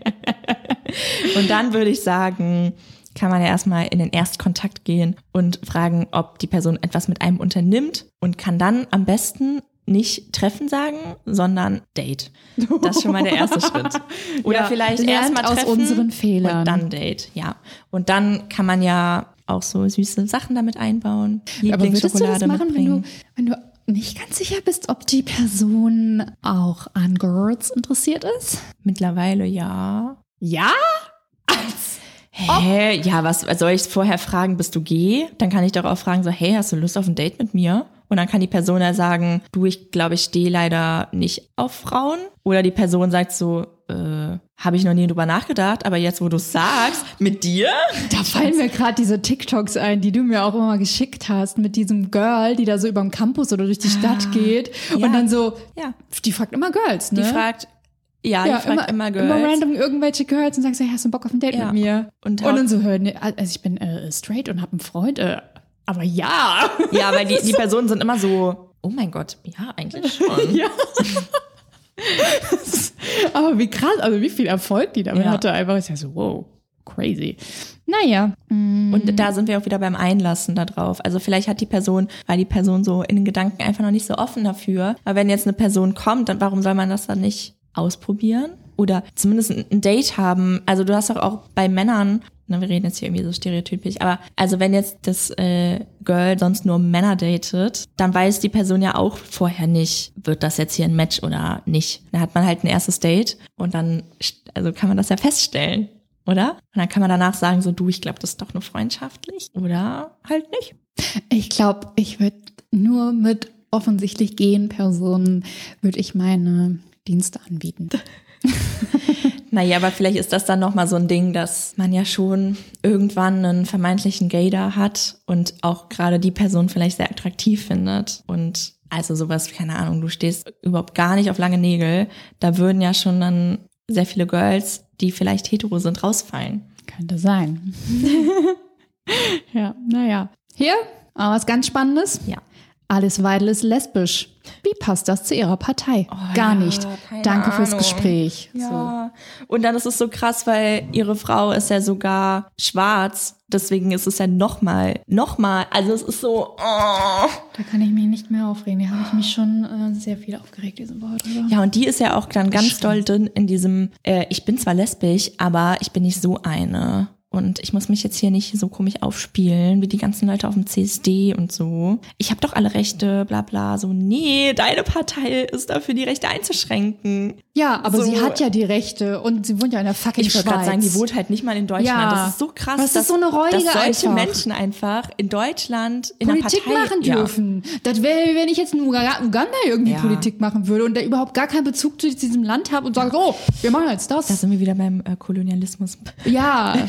Und dann würde ich sagen, kann man ja erstmal in den Erstkontakt gehen und fragen, ob die Person etwas mit einem unternimmt und kann dann am besten nicht Treffen sagen, sondern Date. Das ist schon mal der erste Schritt. Oder Ja, vielleicht erstmal aus unseren Fehlern. und dann Date, ja. Und dann kann man ja auch so süße Sachen damit einbauen. Aber würdest du das machen, wenn du, mitbringen. wenn du nicht ganz sicher bist, ob die Person auch an Girls interessiert ist? Mittlerweile ja. Ja? Hä? Ja, was soll ich vorher fragen, bist du gay? Dann kann ich doch auch fragen, so, hey, hast du Lust auf ein Date mit mir? Und dann kann die Person ja sagen, du, ich glaube, ich stehe leider nicht auf Frauen. Oder die Person sagt so, äh, habe ich noch nie drüber nachgedacht, aber jetzt, wo du sagst, mit dir? Da fallen mir gerade diese TikToks ein, die du mir auch immer geschickt hast, mit diesem Girl, die da so über den Campus oder durch die Stadt geht ja. und dann so, Ja. die fragt immer Girls, ne? Die fragt, ja, die fragt immer, Girls. Immer random irgendwelche Girls und sagt so, hey, hast du Bock auf ein Date Ja. mit mir? Und Und, dann so hören, also ich bin äh, straight und habe einen Freund, äh, aber ja. Ja, weil die, die Personen sind immer so, oh mein Gott, ja, eigentlich schon. ja. aber wie krass, also wie viel Erfolg die damit Ja. hatte, einfach ist ja so, wow, crazy. Naja. Und da sind wir auch wieder beim Einlassen darauf. Also vielleicht hat die Person, war die Person so in den Gedanken einfach noch nicht so offen dafür. Aber wenn jetzt eine Person kommt, dann warum soll man das dann nicht ausprobieren? Oder zumindest ein Date haben. Also du hast doch auch bei Männern, na, wir reden jetzt hier irgendwie so stereotypisch, aber also wenn jetzt das äh, Girl sonst nur Männer datet, dann weiß die Person ja auch vorher nicht, wird das jetzt hier ein Match oder nicht. Da hat man halt ein erstes Date und dann, also kann man das ja feststellen oder? Und dann kann man danach sagen, so du, ich glaube, das ist doch nur freundschaftlich oder halt nicht. Ich glaube, ich würde nur mit offensichtlich gehen Personen, würde ich meine Dienste anbieten. Naja, aber vielleicht ist das dann nochmal so ein Ding, dass man ja schon irgendwann einen vermeintlichen Gay da hat und auch gerade die Person vielleicht sehr attraktiv findet. Und also sowas, keine Ahnung, du stehst überhaupt gar nicht auf lange Nägel. Da würden ja schon dann sehr viele Girls, die vielleicht hetero sind, rausfallen. Könnte sein. ja, naja. Hier, aber was ganz Spannendes. Ja. Alice Weidel ist lesbisch. Wie passt das zu ihrer Partei? Gar Oh ja, nicht. Danke fürs Ahnung. Gespräch. So. Ja. Und dann ist es so krass, weil ihre Frau ist ja sogar schwarz. Deswegen ist es ja nochmal, nochmal, also es ist so, oh. Da kann ich mich nicht mehr aufregen. Da habe ich mich schon äh, sehr viel aufgeregt diese drüber. Ja, und die ist ja auch dann ganz doll drin in diesem, äh, ich bin zwar lesbisch, aber ich bin nicht so eine. Und ich muss mich jetzt hier nicht so komisch aufspielen, wie die ganzen Leute auf dem CSD und so. Ich habe doch alle Rechte, bla bla. So, nee, deine Partei ist dafür, die Rechte einzuschränken. Ja, aber So. sie hat ja die Rechte und sie wohnt ja in der fucking Ich wollte gerade Schweiz. sagen, die wohnt halt nicht mal in Deutschland. Ja. Das ist so krass, Das ist dass, so eine Räudige dass solche einfach. Menschen einfach in Deutschland in Politik der Partei machen Ja. dürfen. Das wäre, wenn ich jetzt in Uga- Uganda irgendwie Ja. Politik machen würde und da überhaupt gar keinen Bezug zu diesem Land habe und sage, oh, wir machen jetzt das. Da sind wir wieder beim äh, Kolonialismus. ja.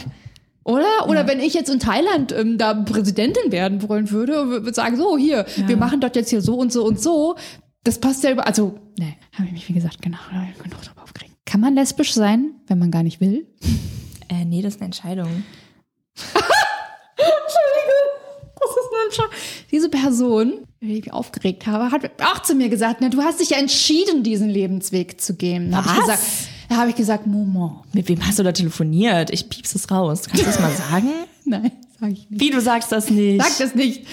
Oder? Oder wenn ich jetzt in Thailand ähm, da Präsidentin werden wollen würde und würde sagen, so, hier, wir machen das jetzt hier so und so und so. Das passt ja über, also, ne, habe ich mich, wie gesagt, genau, genug drüber aufgeregt. Kann man lesbisch sein, wenn man gar nicht will? Äh, nee, das ist eine Entscheidung. Das ist eine Entscheidung. Diese Person, die ich mich aufgeregt habe, hat auch zu mir gesagt, na, du hast dich ja entschieden, diesen Lebensweg zu gehen. Da habe ich Was? gesagt, da habe ich gesagt, Moment. Mit wem hast du da telefoniert? Ich piepse es raus. Kannst du das mal sagen? Nein, sage ich nicht. Wie, du sagst das nicht? Sag das nicht.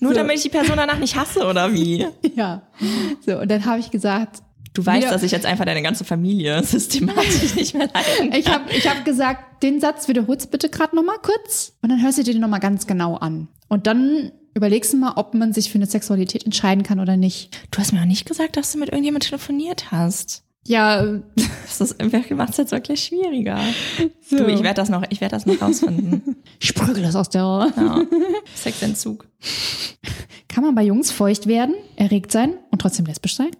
Nur So. damit ich die Person danach nicht hasse, oder wie? Ja. So, und dann habe ich gesagt, Du weißt, Wieder- dass ich jetzt einfach deine ganze Familie systematisch nicht mehr leiden ich habe ich hab gesagt, den Satz wiederholst bitte gerade nochmal kurz und dann hörst du dir den nochmal ganz genau an. Und dann überlegst du mal, ob man sich für eine Sexualität entscheiden kann oder nicht. Du hast mir auch nicht gesagt, dass du mit irgendjemand telefoniert hast. Ja, Das macht es jetzt wirklich schwieriger. so. Du, ich werde das noch, ich werde das noch rausfinden. sprügel das aus der. Ja. Sexentzug. Kann man bei Jungs feucht werden, erregt sein und trotzdem lesbisch sein?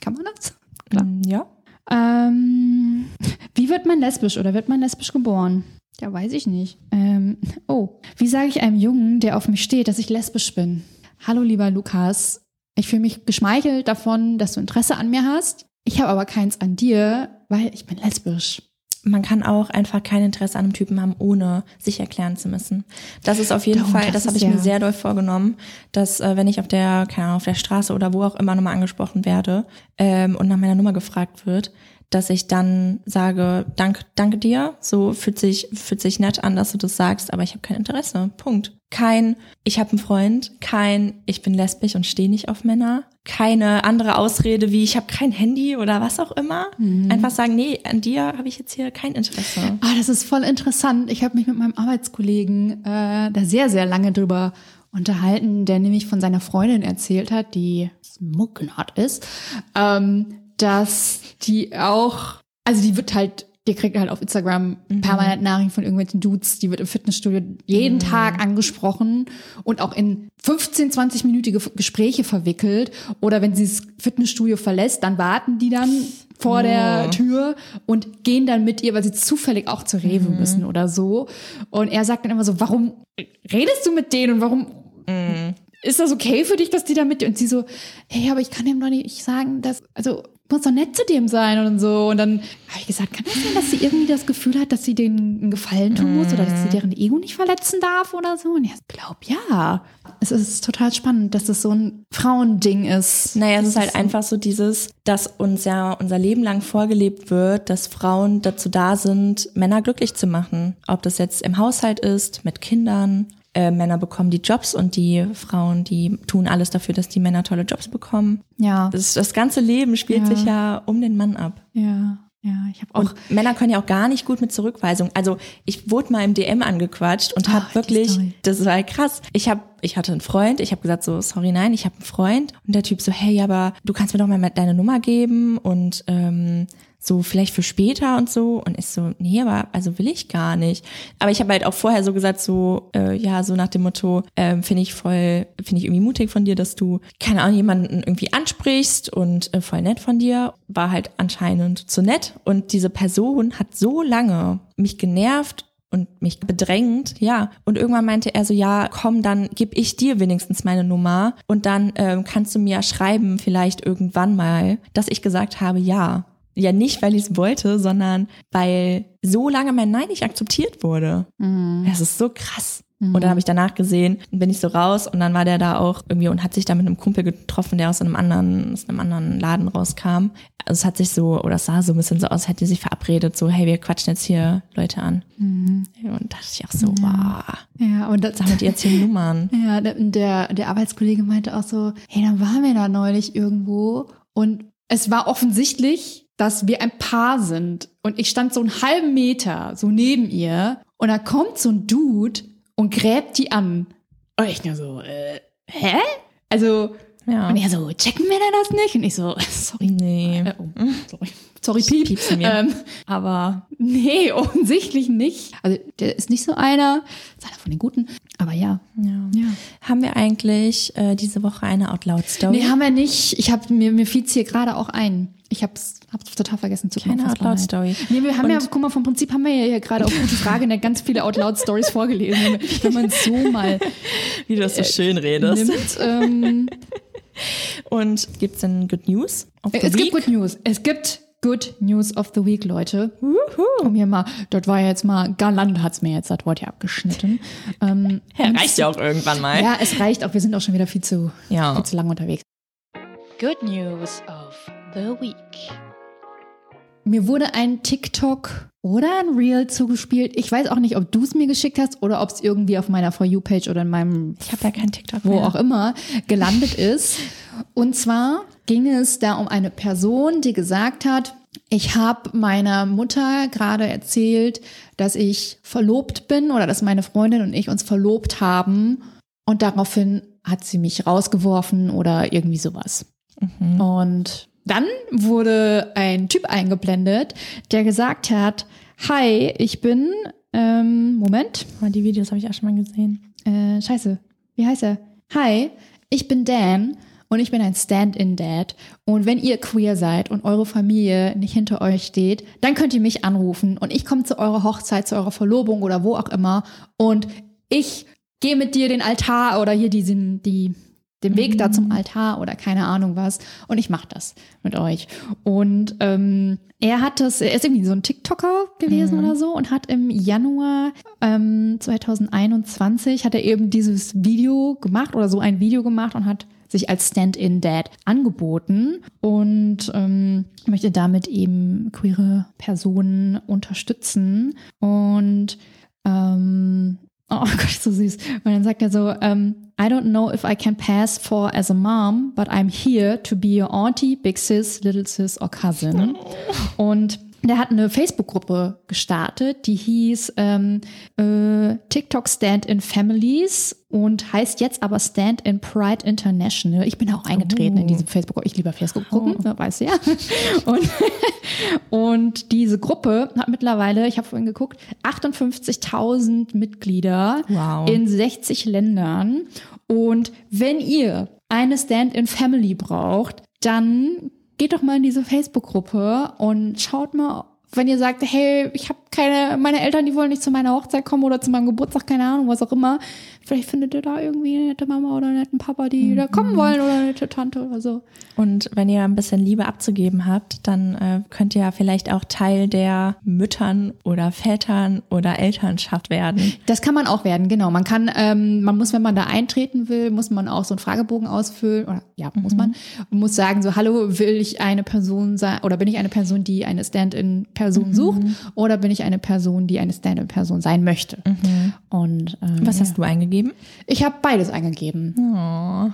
Kann man das? Klar. Mm, Ja. Ähm, wie wird man lesbisch oder wird man lesbisch geboren? Ja, weiß ich nicht. Ähm, oh, wie sage ich einem Jungen, der auf mich steht, dass ich lesbisch bin? Hallo, lieber Lukas. Ich fühle mich geschmeichelt davon, dass du Interesse an mir hast. Ich habe aber keins an dir, weil ich bin lesbisch. Man kann auch einfach kein Interesse an einem Typen haben, ohne sich erklären zu müssen. Das ist auf jeden Darum, Fall, das das, habe ich mir ja- sehr doll vorgenommen, dass äh, wenn ich auf der, keine Ahnung, auf der Straße oder wo auch immer nochmal angesprochen werde ähm, und nach meiner Nummer gefragt wird, dass ich dann sage, danke, danke dir, so fühlt sich, fühlt sich nett an, dass du das sagst, aber ich habe kein Interesse. Punkt. Kein, ich habe einen Freund, kein, ich bin lesbisch und stehe nicht auf Männer, keine andere Ausrede wie, ich habe kein Handy oder was auch immer. Einfach sagen, nee, an dir habe ich jetzt hier kein Interesse. Ah, das ist voll interessant. Ich habe mich mit meinem Arbeitskollegen äh, da sehr, sehr lange drüber unterhalten, der nämlich von seiner Freundin erzählt hat, die Smucknart ist, ähm, dass die auch, also die wird halt, die kriegt halt auf Instagram permanent Nachrichten von irgendwelchen Dudes, die wird im Fitnessstudio jeden Tag angesprochen und auch in 15, 20-minütige Gespräche verwickelt. Oder wenn sie das Fitnessstudio verlässt, dann warten die dann vor der Oh. Tür und gehen dann mit ihr, weil sie zufällig auch zur Rewe müssen oder so. Und er sagt dann immer so, warum redest du mit denen und warum ist das okay für dich, dass die da mit dir? Und sie so, hey, aber ich kann dem doch nicht sagen, dass, also muss doch nett zu dem sein und so. Und dann habe ich gesagt, kann das sein, dass sie irgendwie das Gefühl hat, dass sie denen einen Gefallen tun muss oder dass sie deren Ego nicht verletzen darf oder so? Und er glaubt, ja. Es ist total spannend, dass das so ein Frauending ist. Naja, es ist halt einfach so dieses, dass uns ja unser Leben lang vorgelebt wird, dass Frauen dazu da sind, Männer glücklich zu machen. Ob das jetzt im Haushalt ist, mit Kindern. Äh, Männer bekommen die Jobs und die Frauen, die tun alles dafür, dass die Männer tolle Jobs bekommen. Ja, Das, das ganze Leben spielt Ja. sich ja um den Mann ab. ja, ja. Ich habe auch Und Männer können ja auch gar nicht gut mit Zurückweisung. Also ich wurde mal im DM angequatscht und Ah, habe die wirklich, das war krass. Ich habe, ich hatte einen Freund, ich habe gesagt so, sorry, nein, ich habe einen Freund. Und der Typ so, hey, aber du kannst mir doch mal deine Nummer geben und ähm, so vielleicht für später und so. Und ich so, nee, aber also will ich gar nicht. Aber ich habe halt auch vorher so gesagt, so, äh, ja, so nach dem Motto, ähm, finde ich voll, finde ich irgendwie mutig von dir, dass du, keine Ahnung, jemanden irgendwie ansprichst und äh, voll nett von dir. War halt anscheinend zu nett. Und diese Person hat so lange mich genervt und mich bedrängt, ja. Und irgendwann meinte er so, ja, komm, dann geb ich dir wenigstens meine Nummer und dann ähm, kannst du mir schreiben, vielleicht irgendwann mal, dass ich gesagt habe, ja. Ja, nicht, weil ich es wollte, sondern weil so lange mein Nein nicht akzeptiert wurde. Das ist so krass. Und dann habe ich danach gesehen, bin ich so raus und dann war der da auch irgendwie und hat sich da mit einem Kumpel getroffen, der aus einem anderen, aus einem anderen Laden rauskam. Also es hat sich so, oder es sah so ein bisschen so aus, als hätte sich verabredet, so, hey, wir quatschen jetzt hier Leute an. Und da dachte ich auch so, wow, ja, und das, sammelt ihr jetzt hier Nummern? Ja, der, der Arbeitskollege meinte auch so, hey, dann waren wir da neulich irgendwo und es war offensichtlich, dass wir ein Paar sind. Und ich stand so einen halben Meter so neben ihr und da kommt so ein Dude und gräbt die an. Und ich nur so, äh, hä? Also, Ja. und er so, checken wir denn das nicht? Und ich so, sorry, Nee. äh, oh, sorry. Sorry, Piep. Piepsen wir. Ähm, aber nee, offensichtlich nicht. Also der ist nicht so einer, ist einer von den Guten. Aber ja. Ja. Ja. Haben wir eigentlich äh, diese Woche eine Out Loud Story? Nee, haben wir nicht. Ich habe mir mir fiel's hier gerade auch ein. Ich hab's, hab's total vergessen zu Keine kommen. Out Loud Story. Nee, wir haben Und- ja, guck mal, vom Prinzip haben wir ja hier gerade auf gute Frage ne, ganz viele Out Loud Stories vorgelesen. Wenn man es so mal Wie du das so schön redest. nimmt. Ähm, Und gibt's denn Good News? The es gibt? Good News. Es gibt Good News of the Week, Leute. Um hier mal, dort war ja jetzt mal, galant hat's mir jetzt das Wort hier abgeschnitten. Ähm, Ja, reicht ja auch irgendwann mal. ja, es reicht auch, wir sind auch schon wieder viel zu, Ja. viel zu lang unterwegs. Good news of the week. Mir wurde ein TikTok oder ein Reel zugespielt. Ich weiß auch nicht, ob du es mir geschickt hast oder ob es irgendwie auf meiner For You-Page oder in meinem Ich habe ja kein TikTok wo mehr. auch immer gelandet ist. Und zwar ging es da um eine Person, die gesagt hat, ich habe meiner Mutter gerade erzählt, dass ich verlobt bin oder dass meine Freundin und ich uns verlobt haben. Und daraufhin hat sie mich rausgeworfen oder irgendwie sowas. Und dann wurde ein Typ eingeblendet, der gesagt hat, hi, ich bin, ähm, Moment, Oh, die Videos habe ich auch schon mal gesehen. äh, scheiße, wie heißt er? Hi, ich bin Dan und ich bin ein Stand-in-Dad. Und wenn ihr queer seid und eure Familie nicht hinter euch steht, dann könnt ihr mich anrufen und ich komme zu eurer Hochzeit, zu eurer Verlobung oder wo auch immer und ich gehe mit dir den Altar oder hier diesen, die, den Weg da zum Altar oder keine Ahnung was. Und ich mache das mit euch. Und ähm, er hat das, er ist irgendwie so ein TikToker gewesen oder so und hat im Januar ähm, 2021 hat er eben dieses Video gemacht oder so ein Video gemacht und hat sich als Stand-in-Dad angeboten. Und ähm, möchte damit eben queere Personen unterstützen. Und ähm, Oh Gott, so süß. Und dann sagt er so, ähm, I don't know if I can pass for as a mom, but I'm here to be your auntie, big sis, little sis or cousin. Und der hat eine Facebook-Gruppe gestartet, die hieß ähm, äh, TikTok Stand in Families und heißt jetzt aber Stand in Pride International. Ich bin auch eingetreten in diese Facebook-Gruppe. Ich liebe Facebook-Gruppen, oh. weißt du ja. Und, und diese Gruppe hat mittlerweile, ich habe vorhin geguckt, 58.000 Mitglieder Wow. in 60 Ländern. Und wenn ihr eine Stand-in-Family braucht, dann geht doch mal in diese Facebook-Gruppe und schaut mal, wenn ihr sagt, hey, ich habe keine, meine Eltern, die wollen nicht zu meiner Hochzeit kommen oder zu meinem Geburtstag, keine Ahnung, was auch immer. Vielleicht findet ihr da irgendwie eine nette Mama oder einen netten Papa, die da kommen wollen oder eine nette Tante oder so. Und wenn ihr ein bisschen Liebe abzugeben habt, dann äh, könnt ihr ja vielleicht auch Teil der Müttern oder Vätern oder Elternschaft werden. Das kann man auch werden, genau. Man kann, ähm, man muss, wenn man da eintreten will, muss man auch so einen Fragebogen ausfüllen. Oder ja, muss man. Und muss sagen, so, hallo, will ich eine Person sein, oder bin ich eine Person, die eine Stand-in-Person sucht, oder bin ich eine Person, die eine Stand-in-Person sein möchte? Und ähm, Was ja. hast du eingegeben? ich habe beides eingegeben. Oh.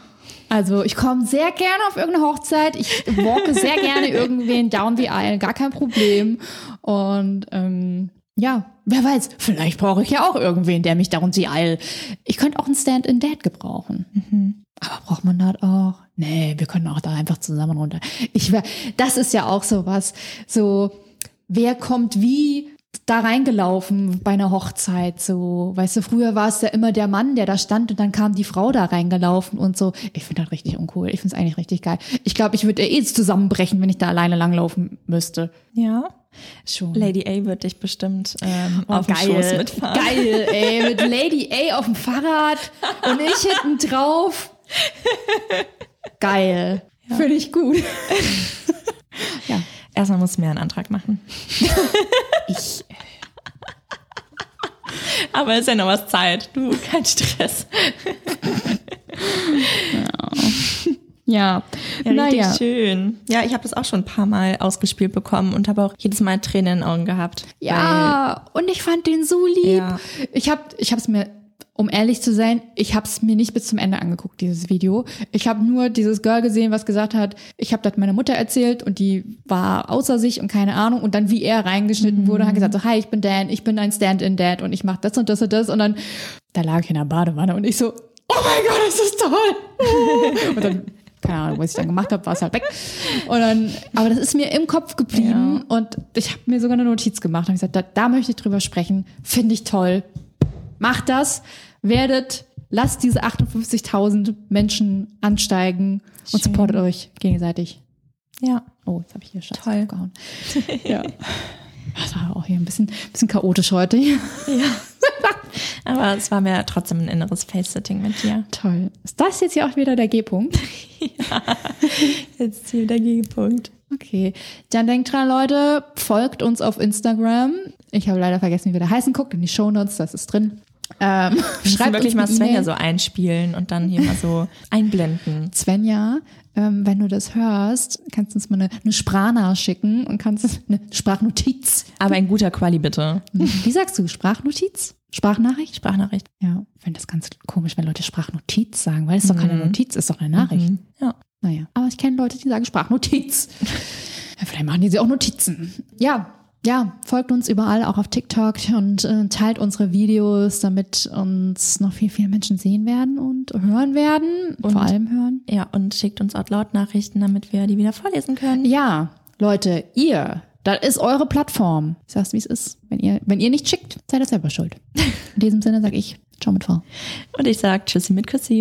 Also ich komme sehr gerne auf irgendeine Hochzeit. Ich walke sehr gerne irgendwen down the aisle, gar kein Problem. Und ähm, ja, wer weiß, vielleicht brauche ich ja auch irgendwen, der mich down the aisle. Ich könnte auch einen Stand-in-Dad gebrauchen. Aber braucht man das auch? Nee, wir können auch da einfach zusammen runter. Ich das ist ja auch so was, so wer kommt wie da reingelaufen bei einer Hochzeit so, weißt du, früher war es ja immer der Mann, der da stand und dann kam die Frau da reingelaufen und so. Ich finde das richtig uncool. Ich finde es eigentlich richtig geil. Ich glaube, ich würde eh zusammenbrechen, wenn ich da alleine langlaufen müsste. Ja. Schon. Lady A wird dich bestimmt ähm, Oh, auf dem geil. Schoß mitfahren. Geil, ey, mit Lady A auf dem Fahrrad und ich hinten drauf. Geil. Finde ich gut. ja. Erstmal musst du mir einen Antrag machen. Ich, Aber ist ja noch was Zeit. Du, kein Stress. ja. Ja, naja. richtig schön. Ja, ich habe das auch schon ein paar Mal ausgespielt bekommen und habe auch jedes Mal Tränen in den Augen gehabt. Ja, und ich fand den so lieb. Ja. Ich habe ich es mir, um ehrlich zu sein, ich habe es mir nicht bis zum Ende angeguckt, dieses Video. Ich habe nur dieses Girl gesehen, was gesagt hat, ich habe das meiner Mutter erzählt und die war außer sich und keine Ahnung. Und dann, wie er reingeschnitten wurde, hat gesagt so, hi, ich bin Dan, ich bin ein Stand-in-Dad und ich mache das und das und das. Und dann, da lag ich in der Badewanne und ich so, oh mein Gott, das ist toll. und dann keine Ahnung, was ich dann gemacht habe, war es halt weg. Und dann, aber das ist mir im Kopf geblieben und ich habe mir sogar eine Notiz gemacht und gesagt, da, da möchte ich drüber sprechen, finde ich toll. Macht das, werdet, lasst diese 58.000 Menschen ansteigen und Schön. supportet euch gegenseitig. Ja. Oh, jetzt habe ich hier Schatz Toll. aufgehauen. Ja. Das war auch hier ein bisschen, bisschen chaotisch heute. hier. Aber es war mir trotzdem ein inneres Face-Sitting mit dir. Toll. Ist das jetzt hier auch wieder der G-Punkt? Jetzt hier der Gegenpunkt. Okay, dann denkt dran, Leute, folgt uns auf Instagram. Ich habe leider vergessen, wie wir da heißen. Guckt in die Shownotes, das ist drin. Ähm, Schreibt schreibt wirklich mal Svenja so einspielen und dann hier mal so einblenden. Svenja, ähm, wenn du das hörst, kannst du uns mal eine, eine Sprachnachricht schicken und kannst eine Sprachnotiz. Aber in guter Quali bitte. Wie sagst du? Sprachnotiz? Sprachnachricht? Sprachnachricht. Ja, ich finde das ganz komisch, wenn Leute Sprachnotiz sagen, weil es doch keine Mhm. Notiz, ist doch eine Nachricht. Mhm. Ja. Naja, aber ich kenne Leute, die sagen Sprachnotiz. Ja, vielleicht machen die sie auch Notizen. Ja, ja, folgt uns überall, auch auf TikTok und äh, teilt unsere Videos, damit uns noch viel, viel Menschen sehen werden und hören werden. Und- vor allem hören. Ja, und schickt uns Outloud-Nachrichten, damit wir die wieder vorlesen können. Ja, Leute, ihr, das ist eure Plattform. Ich sag's, wie es ist. Wenn ihr, wenn ihr nicht schickt, seid ihr selber schuld. In diesem Sinne sage ich, ciao mit V. Und ich sag Tschüssi mit Küssi.